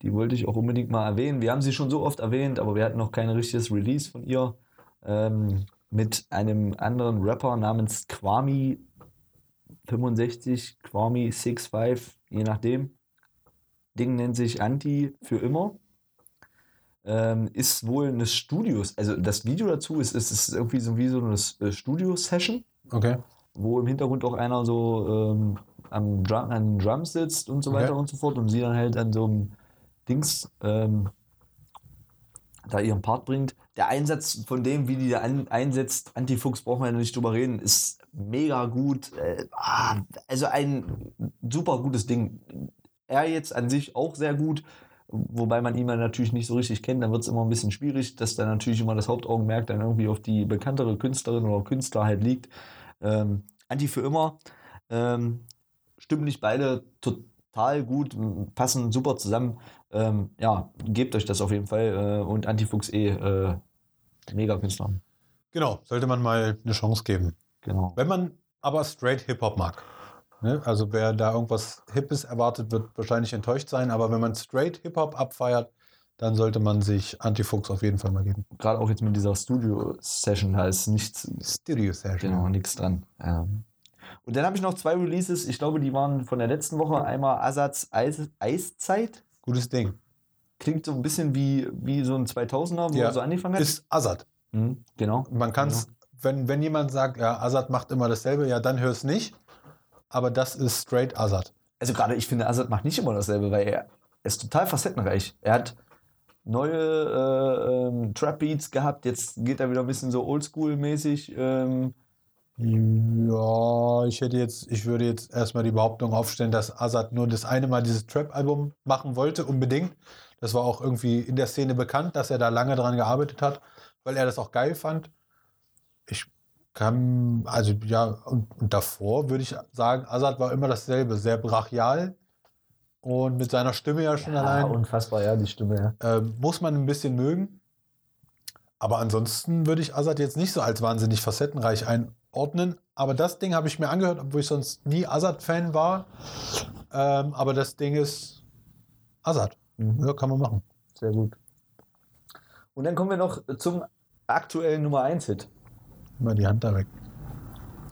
Die wollte ich auch unbedingt mal erwähnen. Wir haben sie schon so oft erwähnt, aber wir hatten noch kein richtiges Release von ihr. Ähm, mit einem anderen Rapper namens Kwami 65, Kwami 65, je nachdem. Ding nennt sich Anti für immer. Ähm, ist wohl eine Studios, also das Video dazu ist, ist, ist irgendwie so wie so eine äh, Studio-Session Okay. Wo im Hintergrund auch einer so ähm, am Drum, an Drums sitzt und so Okay. weiter und so fort und sie dann halt an so einem Dings ähm, da ihren Part bringt. Der Einsatz von dem, wie die da an, einsetzt, Antifuchs, brauchen wir ja nicht drüber reden, ist mega gut. Äh, ah, also ein super gutes Ding. Er jetzt an sich auch sehr gut, wobei man ihn ja natürlich nicht so richtig kennt, dann wird es immer ein bisschen schwierig, dass da natürlich immer das Hauptaugenmerk dann irgendwie auf die bekanntere Künstlerin oder Künstler halt liegt. Ähm, Anti für immer. Ähm, stimmen nicht beide total gut, passen super zusammen. Ähm, ja, gebt euch das auf jeden Fall. Äh, und Antifuchs eh äh, mega Künstler. Genau, sollte man mal eine Chance geben. Genau. Wenn man aber straight Hip-Hop mag. Ne? Also wer da irgendwas Hippes erwartet, wird wahrscheinlich enttäuscht sein. Aber wenn man straight Hip-Hop abfeiert, dann sollte man sich Antifuchs auf jeden Fall mal geben. Gerade auch jetzt mit dieser Studio-Session, da ist nichts, Stereo Session. genau, nichts dran. Ähm, und dann habe ich noch zwei Releases. Ich glaube, die waren von der letzten Woche. Einmal Asatz Eis, Eiszeit. Gutes Ding. Klingt so ein bisschen wie, wie so ein 2000er, wo Ja. er so angefangen hat. Ist Azad. Mhm, genau. Man kann es, wenn, wenn jemand sagt, ja, Azad macht immer dasselbe, ja, dann hör es nicht. Aber das ist straight Azad. Also gerade ich finde, Azad macht nicht immer dasselbe, weil er ist total facettenreich. Er hat neue äh, ähm, Trap-Beats gehabt, jetzt geht er wieder ein bisschen so Oldschool-mäßig. Ähm, Ja, ich hätte jetzt, ich würde jetzt erstmal die Behauptung aufstellen, dass Azad nur das eine Mal dieses Trap-Album machen wollte, unbedingt. Das war auch irgendwie in der Szene bekannt, dass er da lange dran gearbeitet hat, weil er das auch geil fand. Ich kann, also ja, und, und davor würde ich sagen, Azad war immer dasselbe, sehr brachial und mit seiner Stimme ja schon ja, allein. unfassbar, ja, die Stimme, ja. Ähm, muss man ein bisschen mögen. Aber ansonsten würde ich Azad jetzt nicht so als wahnsinnig facettenreich einordnen. Aber das Ding habe ich mir angehört, obwohl ich sonst nie Azad-Fan war. Ähm, aber das Ding ist Azad. Mhm. Ja, kann man machen. Sehr gut. Und dann kommen wir noch zum aktuellen Nummer 1-Hit. Mal die Hand da weg.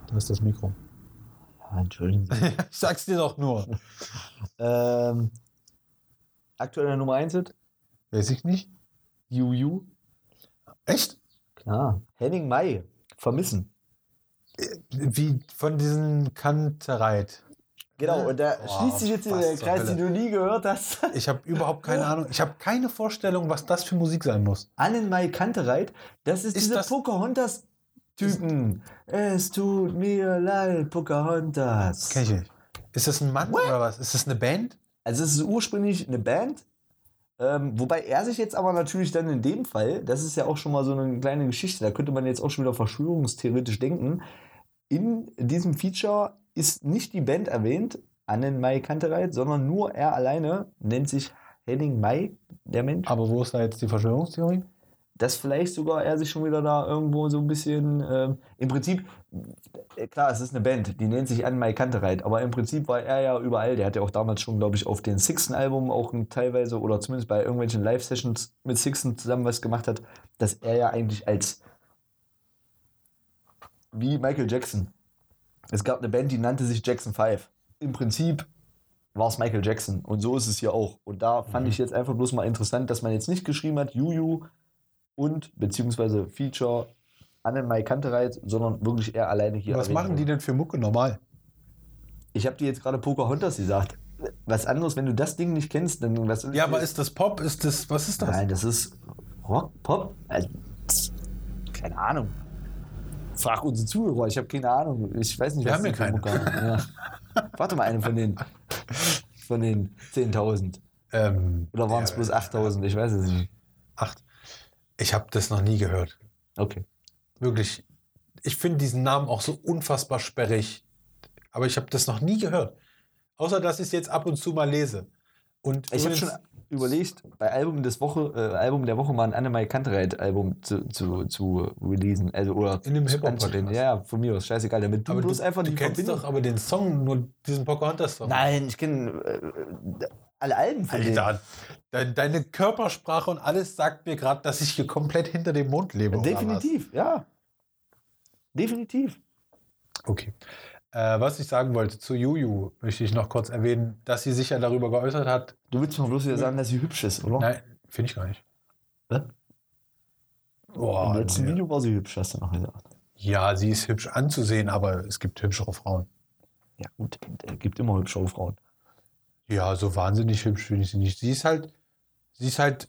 Da ist das Mikro. Ja, entschuldigen Sie. ich sag's dir doch nur. ähm, aktueller Nummer 1-Hit? Weiß ich nicht. Juju. Echt? Klar. Henning Mai. Vermissen. wie von diesen Kantereit. Genau, und da Boah, schließt sich jetzt der Kreis, den du nie gehört hast. Ich habe überhaupt keine Ahnung. Ich habe keine Vorstellung, was das für Musik sein muss. Annenmai Kantereit, das ist, Ist diese das- Pocahontas-Typen. Es tut mir leid, Pocahontas. Kenn ich nicht. Ist das ein Mann oder was? Ist das eine Band? Also es ist ursprünglich eine Band, ähm, wobei er sich jetzt aber natürlich dann in dem Fall, das ist ja auch schon mal so eine kleine Geschichte, da könnte man jetzt auch schon wieder verschwörungstheoretisch denken, in diesem Feature ist nicht die Band erwähnt, Annenmai Kantereit, sondern nur er alleine, nennt sich Henning Mai, der Mensch. Aber wo ist da jetzt die Verschwörungstheorie? Dass vielleicht sogar er sich schon wieder da irgendwo so ein bisschen. Ähm, Im Prinzip, äh, klar, es ist eine Band, die nennt sich An My Kantereit, aber im Prinzip war er ja überall. Der hat ja auch damals schon, glaube ich, auf den Sixten-Album auch ein, teilweise oder zumindest bei irgendwelchen Live-Sessions mit Sixten zusammen was gemacht hat, dass er ja eigentlich als. wie Michael Jackson. Es gab eine Band, die nannte sich Jackson 5. Im Prinzip war es Michael Jackson und so ist es hier auch. Und da fand ich jetzt einfach bloß mal interessant, dass man jetzt nicht geschrieben hat, Juju und beziehungsweise Feature Annenmai Kantereit, sondern wirklich er alleine hier. Was machen die denn für Mucke normal? Ich habe dir jetzt gerade Pocahontas gesagt. Was anderes, wenn du das Ding nicht kennst, dann was Ja, aber ist das Pop? Ist das, was ist das? Nein, das ist Rock, Pop. Also, keine Ahnung. Frag unsere Zuhörer, ich habe keine Ahnung. Ich weiß nicht, Wir was haben ja keine. Mucke haben. Ja. Warte mal, eine von den, von den 10.000. Ähm, Oder waren es ja, bloß 8.000? Ich weiß es nicht. Acht. Ich habe das noch nie gehört. Okay. Wirklich. Ich finde diesen Namen auch so unfassbar sperrig. Aber ich habe das noch nie gehört. Außer, dass ich es jetzt ab und zu mal lese. Und Ich habe schon überlegt, bei Album, des Woche, äh, Album der Woche mal ein Annemai Kantereit-Album zu, zu, zu releasen. Also, oder In dem Hip-Hop-Podcast. anzulehnen. Ja, ja, von mir aus, scheißegal. Damit du aber bloß du, einfach du die kennst Verbindung- doch aber den Song, nur diesen Pocahontas-Song. Nein, ich kenne äh, alle Alben von denen. Alter, de deine Körpersprache und alles sagt mir gerade, dass ich hier komplett hinter dem Mond lebe. Definitiv, ja. Definitiv. Was? Okay. Äh, was ich sagen wollte zu Juju, möchte ich noch kurz erwähnen, dass sie sich ja darüber geäußert hat. Du willst mir bloß wieder sagen, dass sie hübsch ist, oder? Nein, finde ich gar nicht. Hä? Boah, Im letzten nee. Video war sie hübsch, hast du noch gesagt. Ja, sie ist hübsch anzusehen, aber es gibt hübschere Frauen. Ja, gut, es gibt immer hübschere Frauen. Ja, so wahnsinnig hübsch finde ich sie nicht. Sie ist halt, sie ist halt,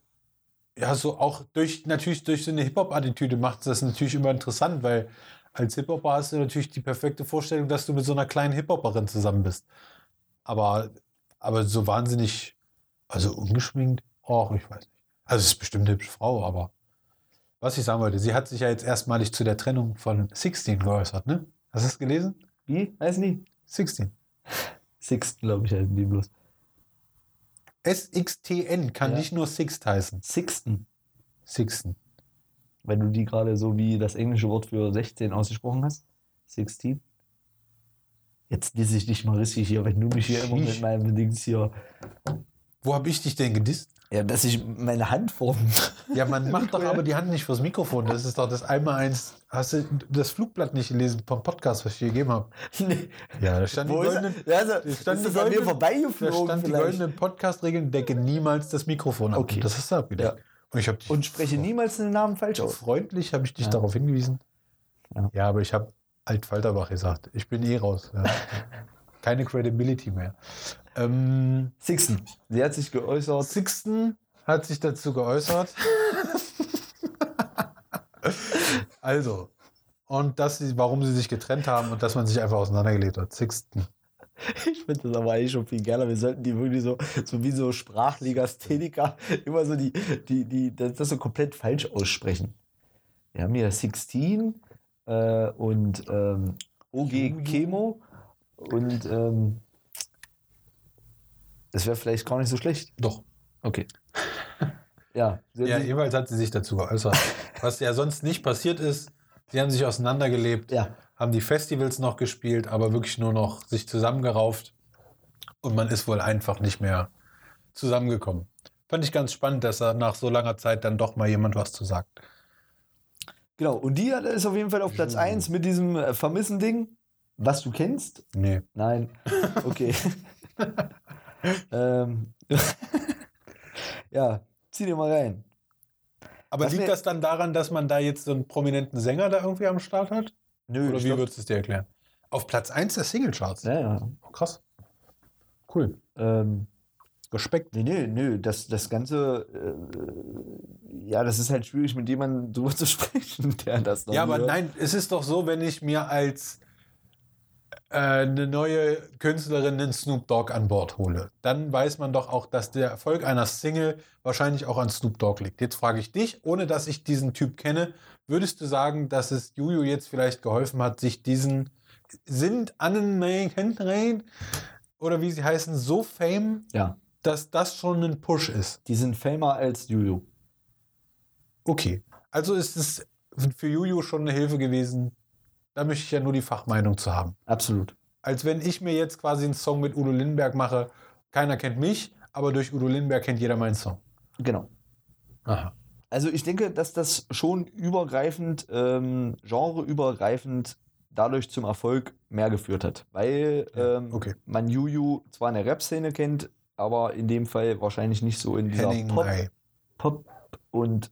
ja, so auch durch, natürlich durch so eine Hip-Hop-Attitüde macht das natürlich immer interessant, weil als Hip-Hopper hast du natürlich die perfekte Vorstellung, dass du mit so einer kleinen Hip-Hopperin zusammen bist. Aber, aber so wahnsinnig, also ungeschminkt, auch, ich weiß nicht. Also es ist bestimmt eine hübsche Frau, aber was ich sagen wollte, sie hat sich ja jetzt erstmalig zu der Trennung von 16 geäußert, ne? Hast du es gelesen? Wie? Weiß nicht. 16. Sixten, glaube ich, heißen die bloß. SXTN kann Ja. nicht nur Sixt heißen. Sixten. Sixten. Wenn du die gerade so wie das englische Wort für 16 ausgesprochen hast. 16. Jetzt disse ich dich mal richtig hier, wenn du mich hier immer mit meinem Dings hier. Wo habe ich dich denn gedisst? Ja, dass ich meine Hand form. Ja, man macht doch aber die Hand nicht fürs Mikrofon. Das ist doch das einmal eins. Hast du das Flugblatt nicht gelesen vom Podcast, was ich dir gegeben habe? nee. Ja, da stand die Wo ist goldenen? Also, da stand die goldenen- da vorbeigeflogen stand die vielleicht? goldenen Podcast-Regeln, decke niemals das Mikrofon ab. Okay. Und Das hast du abgedeckt. Ja. Und ich dich Und spreche niemals den Namen falsch aus. freundlich habe ich dich Ja. darauf hingewiesen. Ja. Ja, aber ich habe Alt-Falterbach gesagt. Ich bin eh raus. Ja. Keine Credibility mehr. Ähm, Sixten. Sie hat sich geäußert. Sixten hat sich dazu geäußert. also, und dass sie, warum sie sich getrennt haben und dass man sich einfach auseinandergelebt hat. Sixten. Ich finde das aber eigentlich schon viel geiler. Wir sollten die wirklich so, so wie so Sprachlegastheniker immer so die, die, die, das, das so komplett falsch aussprechen. Wir haben hier 16 äh, und ähm, OG Chemo und ähm, das wäre vielleicht gar nicht so schlecht. Doch. Okay. Ja, Ja, jeweils hat sie sich dazu geäußert. Was ja sonst nicht passiert ist, sie haben sich auseinandergelebt, ja. haben die Festivals noch gespielt, aber wirklich nur noch sich zusammengerauft. Und man ist wohl einfach nicht mehr zusammengekommen. Fand ich ganz spannend, dass da nach so langer Zeit dann doch mal jemand was zu sagt. Genau. Und die ist auf jeden Fall auf Platz 1 mit diesem äh, Vermissen-Ding, was du kennst. Nee. Nein. Okay. ähm. ja, zieh dir mal rein. Aber Was liegt das dann daran, dass man da jetzt so einen prominenten Sänger da irgendwie am Start hat? Nö, Oder wie würdest du es dir erklären? Auf Platz 1 der Singlecharts. Ja, ja. Oh, krass. Cool. Ähm, Respekt. nee, nee, nee, das, das Ganze, äh, ja, das ist halt schwierig, mit jemandem drüber zu sprechen, der das noch Ja, aber hört. nein, es ist doch so, wenn ich mir als eine neue Künstlerin einen Snoop Dogg an Bord hole, dann weiß man doch auch, dass der Erfolg einer Single wahrscheinlich auch an Snoop Dogg liegt. Jetzt frage ich dich, ohne dass ich diesen Typ kenne, würdest du sagen, dass es Juju jetzt vielleicht geholfen hat, sich diesen sind Annenmain oder wie sie heißen, so fame, Ja, dass das schon ein Push ist? die sind famer als Juju. Okay. Also ist es für Juju schon eine Hilfe gewesen. Da möchte ich ja nur die Fachmeinung zu haben. Absolut. Als wenn ich mir jetzt quasi einen Song mit Udo Lindenberg mache. Keiner kennt mich, aber durch Udo Lindenberg kennt jeder meinen Song. Genau. Aha. Also ich denke, dass das schon übergreifend, ähm, genreübergreifend dadurch zum Erfolg mehr geführt hat. Weil ähm, okay. man Juju zwar in der Rap-Szene kennt, aber in dem Fall wahrscheinlich nicht so in dieser Henning Pop. Pop und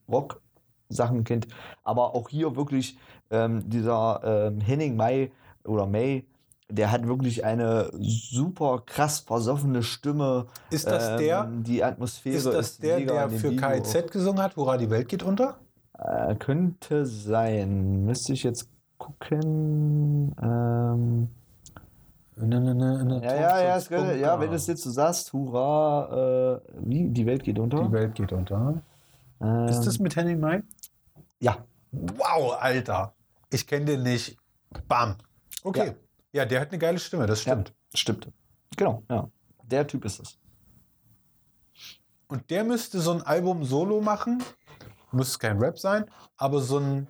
Rock-Sachen kennt. Aber auch hier wirklich ähm, dieser ähm, Henning Mai oder May, der hat wirklich eine super krass versoffene Stimme. Ist das Ähm, der? Die Atmosphäre Ist das der, mega der dem für Video. KIZ gesungen hat? Hurra, die Welt geht unter? Äh, könnte sein. Müsste ich jetzt gucken. Ähm, Ne, ne, ne, ja, ja, ja, es ja, wenn du es jetzt so sagst, hurra, äh, wie? Die Welt geht unter? Die Welt geht unter. Ähm, Ist das mit Henning Mai? Ja, Wow, Alter. Ich kenne den nicht. Bam. Okay. Ja. der hat eine geile Stimme, das stimmt. stimmt. Genau, ja. Der Typ ist es. Und der müsste so ein Album solo machen. Muss kein Rap sein, aber so ein.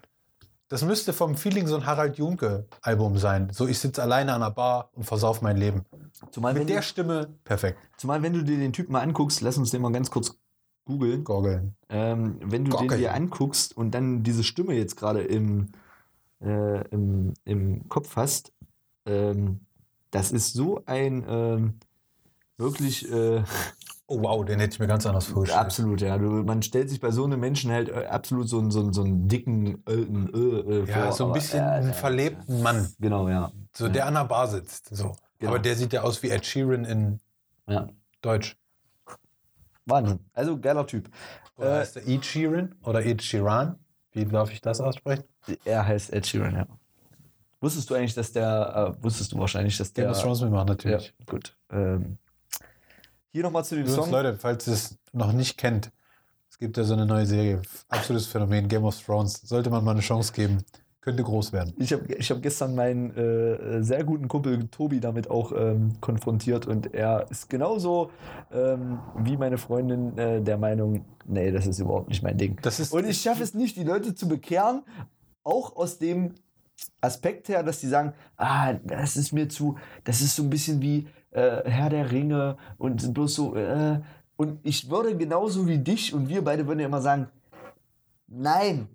Das müsste vom Feeling so ein Harald Junke-Album sein. So, ich sitze alleine an der Bar und versauf mein Leben. Zumal Mit der du, Stimme perfekt. zumal, wenn du dir den Typen mal anguckst, lass uns den mal ganz kurz googeln. Gorgeln. Ähm, wenn du den Gockeln. dir anguckst und dann diese Stimme jetzt gerade im, äh, im, im Kopf hast, ähm, das ist so ein ähm, wirklich äh, Oh wow, den hätte ich mir ganz anders vorgestellt. absolut, ja. Du, man stellt sich bei so einem Menschen halt äh, absolut so, einen- so, einen- so einen dicken, alten äh, äh, Ja, vor, so ein aber, bisschen äh, einen verlebten Mann. Genau, ja. So, der an der Bar sitzt. So. Genau. Aber der sieht ja aus wie Ed Sheeran in ja. Deutsch. Wahnsinn. Also geiler Typ. Oder Äh, heißt der Ed Sheeran oder Ed Sheeran? Wie darf ich das aussprechen? er heißt Ed Sheeran, ja. Wusstest du eigentlich, dass der, äh, wusstest du wahrscheinlich, dass der. Game of Thrones mitmachen, ja, natürlich. gut. Ähm, hier nochmal zu dem Übrigens, Song. Leute, falls ihr es noch nicht kennt, es gibt ja so eine neue Serie, absolutes Phänomen, Game of Thrones. Sollte man mal eine Chance geben, könnte groß werden. Ich habe ich hab gestern meinen äh, sehr guten Kumpel Tobi damit auch ähm, konfrontiert und er ist genauso ähm, wie meine Freundin äh, der Meinung, nee, das ist überhaupt nicht mein Ding. Das ist, Und ich schaffe es nicht, die Leute zu bekehren, auch aus dem Aspekt her, dass die sagen, ah, das ist mir zu, das ist so ein bisschen wie äh, Herr der Ringe und bloß so, äh, und ich würde genauso wie dich und wir beide würden ja immer sagen, nein,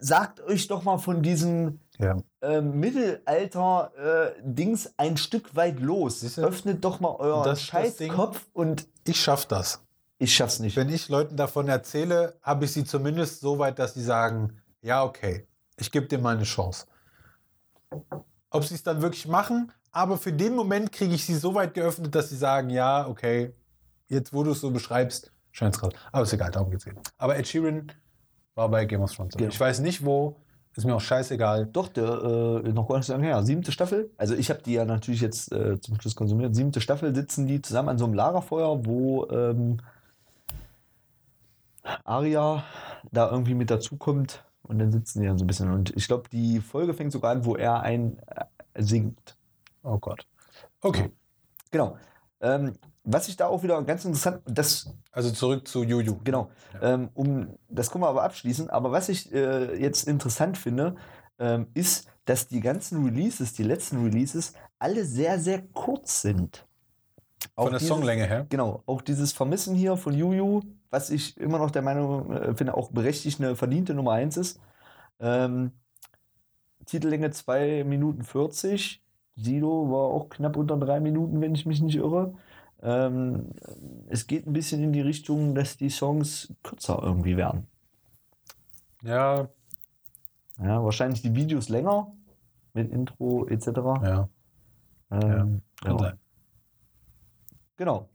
sagt euch doch mal von diesem ja. ähm, Mittelalter-Dings ein Stück weit los. Siehst du? Öffnet doch mal euren Das- das scheiß Ding- Kopf und Ich schaff das. ich schaff's nicht. Wenn ich Leuten davon erzähle, habe ich sie zumindest so weit, dass sie sagen, ja, okay, ich gebe dir mal eine Chance. Ob sie es dann wirklich machen, aber für den Moment kriege ich sie so weit geöffnet, dass sie sagen, ja, okay, jetzt wo du es so beschreibst, scheint es gerade. Aber ist egal, darum geht's eben. Aber Ed Sheeran war bei Game of Thrones. Genau. Ich weiß nicht wo, ist mir auch scheißegal. Doch, der äh, noch gar nicht so lange her. Siebte Staffel. Also ich habe die ja natürlich jetzt äh, zum Schluss konsumiert. Siebte Staffel sitzen die zusammen an so einem Lagerfeuer, wo ähm, Aria da irgendwie mit dazukommt und dann sitzen die dann so ein bisschen. Und ich glaube, die Folge fängt sogar an, wo er ein äh, singt. Oh Gott. Okay, Genau. Ähm, was ich da auch wieder ganz interessant, das also zurück zu Juju. Genau. Ähm, um, das können wir aber abschließen. Aber was ich äh, jetzt interessant finde, ähm, ist, dass die ganzen Releases, die letzten Releases, alle sehr, sehr kurz sind. Auch Von der dieses- Songlänge her. Genau, auch dieses Vermissen hier von Juju, was ich immer noch der Meinung äh, finde, auch berechtigt eine verdiente Nummer 1 ist. Ähm, Titellänge 2 Minuten 40. Sido war auch knapp unter 3 Minuten, wenn ich mich nicht irre. Ähm, es geht ein bisschen in die Richtung, dass die Songs kürzer irgendwie werden. Ja, Ja, wahrscheinlich die Videos länger mit Intro etc. Ja, Ähm, kann ja. sein. Genau.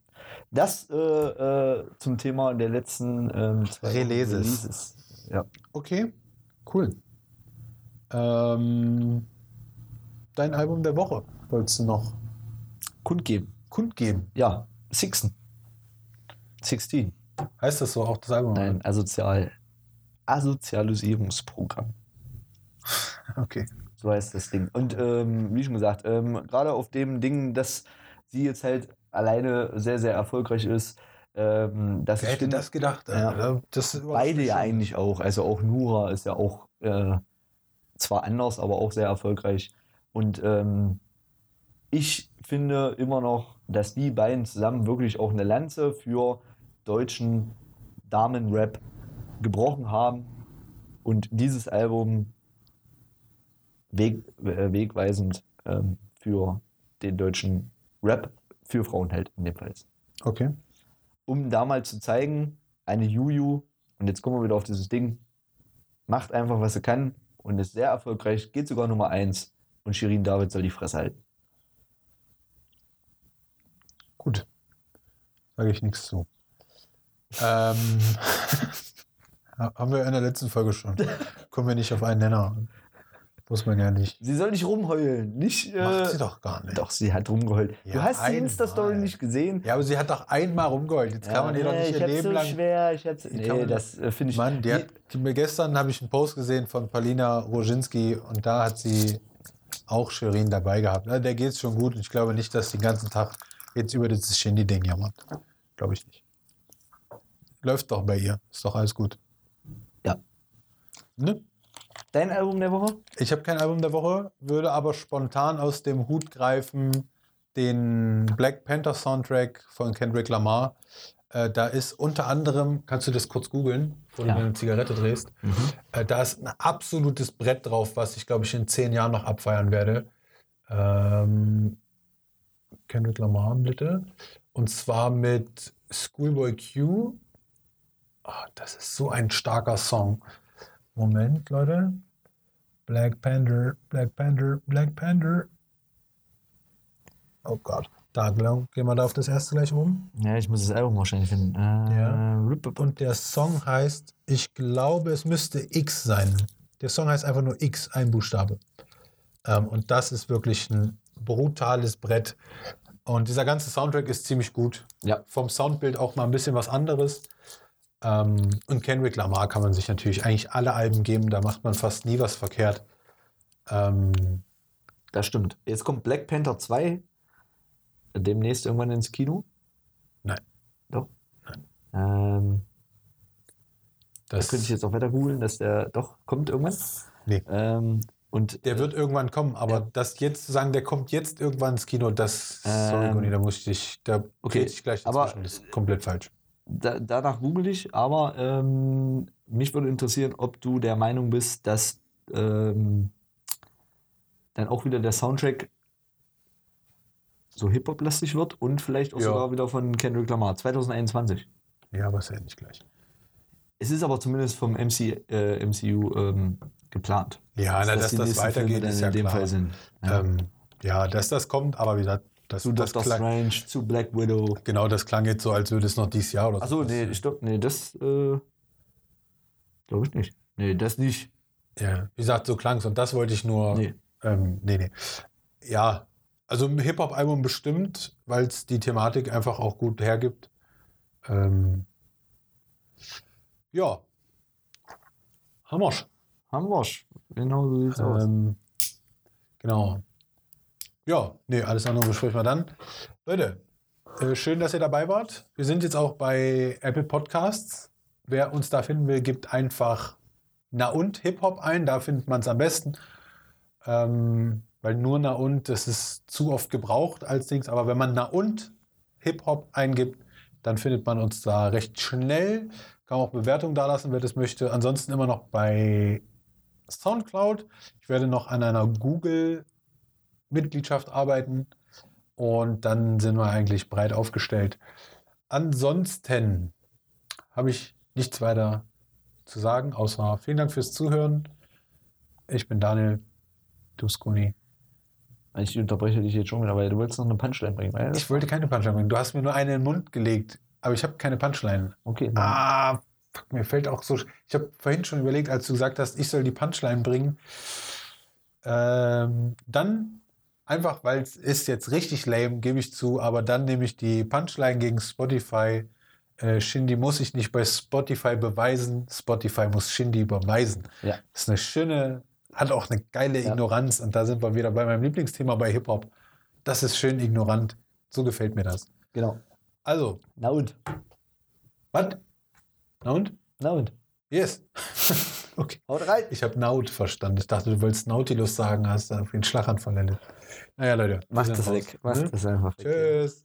Das äh, äh, zum Thema der letzten ähm, zwei Releases. Releases. Ja. Okay, cool. Ähm, dein Album der Woche wolltest du noch Kundgeben. Kundgeben. Ja, Sixten. 16. Heißt das so auch das Album? Nein, asozial. Asozialisierungsprogramm. Okay. So heißt das Ding. Und ähm, wie schon gesagt, ähm, gerade auf dem Ding, dass sie jetzt halt alleine sehr, sehr erfolgreich ist, ähm, dass Wer ich hätte finde, das gedacht? Ja. Das beide ja eigentlich auch. Also auch Nura ist ja auch äh, zwar anders, aber auch sehr erfolgreich. Und ähm, ich finde immer noch, dass die beiden zusammen wirklich auch eine Lanze für deutschen Damenrap gebrochen haben und dieses Album weg, äh, wegweisend ähm, für den deutschen Rap für Frauen hält in dem Fall. Okay. Um da mal zu zeigen, eine Juju, und jetzt kommen wir wieder auf dieses Ding, macht einfach, was sie kann und ist sehr erfolgreich, geht sogar Nummer 1 und Shirin David soll die Fresse halten. Gut. Sage ich nichts zu. Ähm, haben wir in der letzten Folge schon. Kommen wir nicht auf einen Nenner. Muss man ja nicht. Sie soll nicht rumheulen, nicht. Äh, Macht sie doch gar nicht. Doch, sie hat rumgeheult. Ja, du hast die. Insta-Story nicht gesehen. Ja, aber sie hat doch einmal rumgeheult. Jetzt kann man ihr doch nee, nicht ich ihr Leben so lang. schwer. Ich hab's, nee, man- das äh, finde ich. Mann, die die, gestern habe ich einen Post gesehen von Paulina Roginski und da hat sie auch Shirin dabei gehabt. Na, der geht schon gut ich glaube nicht, dass sie den ganzen Tag jetzt über dieses Shindy-Ding jammert. Glaube ich nicht. Läuft doch bei ihr. Ist doch alles gut. Ja. Ne? Dein Album der Woche? Ich habe kein Album der Woche, würde aber spontan aus dem Hut greifen den Black Panther Soundtrack von Kendrick Lamar. Äh, da ist unter anderem, kannst du das kurz googeln, bevor Ja. du eine Zigarette drehst, äh, da ist ein absolutes Brett drauf, was ich glaube ich in zehn Jahren noch abfeiern werde. Ähm, Kendrick Lamar bitte. Und zwar mit Schoolboy Q. Ah, das ist so ein starker Song. Moment, Leute. Black Panther, Black Panther, Black Panther. Oh Gott. Da glaub, gehen wir da auf das erste gleich um. Ja, ich muss das Album wahrscheinlich finden. Äh, Ja. Und der Song heißt, ich glaube, es müsste X sein. Der Song heißt einfach nur X, ein Buchstabe. Ähm, und das ist wirklich ein brutales Brett. Und dieser ganze Soundtrack ist ziemlich gut. Ja. Vom Soundbild auch mal ein bisschen was anderes. Ähm, und Kendrick Lamar kann man sich natürlich eigentlich alle Alben geben, da macht man fast nie was verkehrt. Ähm, Das stimmt. Jetzt kommt Black Panther 2 demnächst irgendwann ins Kino. Nein. Doch. Ähm, da das, könnte ich jetzt auch weiter googeln, dass der doch kommt irgendwann. Nee. Ähm, und der wird irgendwann kommen, aber Ja. das jetzt zu sagen, der kommt jetzt irgendwann ins Kino, das, sorry, Ähm, Conny, da muss ich dich, da okay, ich gleich aber- dazwischen, das ist komplett falsch. da, danach google ich, aber ähm, mich würde interessieren, ob du der Meinung bist, dass ähm, dann auch wieder der Soundtrack so Hip-Hop-lastig wird und vielleicht auch Ja. sogar wieder von Kendrick Lamar 2021. Ja, aber ist ja nicht gleich. Es ist aber zumindest vom MC, äh, MCU ähm, geplant. Ja, na, dass die das Filme weitergeht, dann ist in ja dem klar. Fall sind. Ja. Ähm, ja, dass das kommt, aber wie gesagt, das, zu das Doctor klang, Strange, zu Black Widow. genau, das klang jetzt so, als würde es noch dieses Jahr oder Achso, so. nee, ich glaub, nee, das äh, glaube ich nicht. Nee, das nicht. Ja, wie gesagt, so klang es und das wollte ich nur. Nee. Ähm, nee, nee. Ja, also ein Hip-Hop-Album bestimmt, weil es die Thematik einfach auch gut hergibt. Ähm, ja. Haben wir's. Genau so sieht's aus. Ähm, genau. Ja, nee, alles andere besprechen wir dann. Leute, äh, schön, dass ihr dabei wart. Wir sind jetzt auch bei Apple Podcasts. Wer uns da finden will, gibt einfach Na und Hip-Hop ein. Da findet man es am besten. Ähm, weil nur Na und, das ist zu oft gebraucht als Dings. Aber wenn man Na und Hip-Hop eingibt, dann findet man uns da recht schnell. Kann auch Bewertungen dalassen, wer das möchte. Ansonsten immer noch bei Soundcloud. Ich werde noch an einer Google-Mitgliedschaft arbeiten und dann sind wir eigentlich breit aufgestellt. Ansonsten habe ich nichts weiter zu sagen, außer vielen Dank fürs Zuhören. Ich bin Daniel. Du. Ich unterbreche dich jetzt schon wieder, weil du wolltest noch eine Punchline bringen. Ich wollte keine Punchline bringen. Du hast mir nur eine in den Mund gelegt, aber ich habe keine Punchline. okay, Ah, fuck, mir fällt auch so. Ich habe vorhin schon überlegt, als du gesagt hast, ich soll die Punchline bringen. Ähm, dann einfach, weil es ist jetzt richtig lame, gebe ich zu, aber dann nehme ich die Punchline gegen Spotify. Äh, Shindy muss ich nicht bei Spotify beweisen, Spotify muss Shindy beweisen. Ja. Das ist eine schöne, hat auch eine geile Ja. Ignoranz und da sind wir wieder bei meinem Lieblingsthema bei Hip-Hop. Das ist schön ignorant. So gefällt mir das. genau. Also, Na und? was? Na und? Na und? Yes. okay. Haut rein! Ich habe Naut verstanden. Ich dachte, du wolltest Nautilus sagen, hast da auf den Schlaganfall erlebt. Naja, Leute. wir Mach sind das weg. Mach Ne? das einfach weg. Tschüss.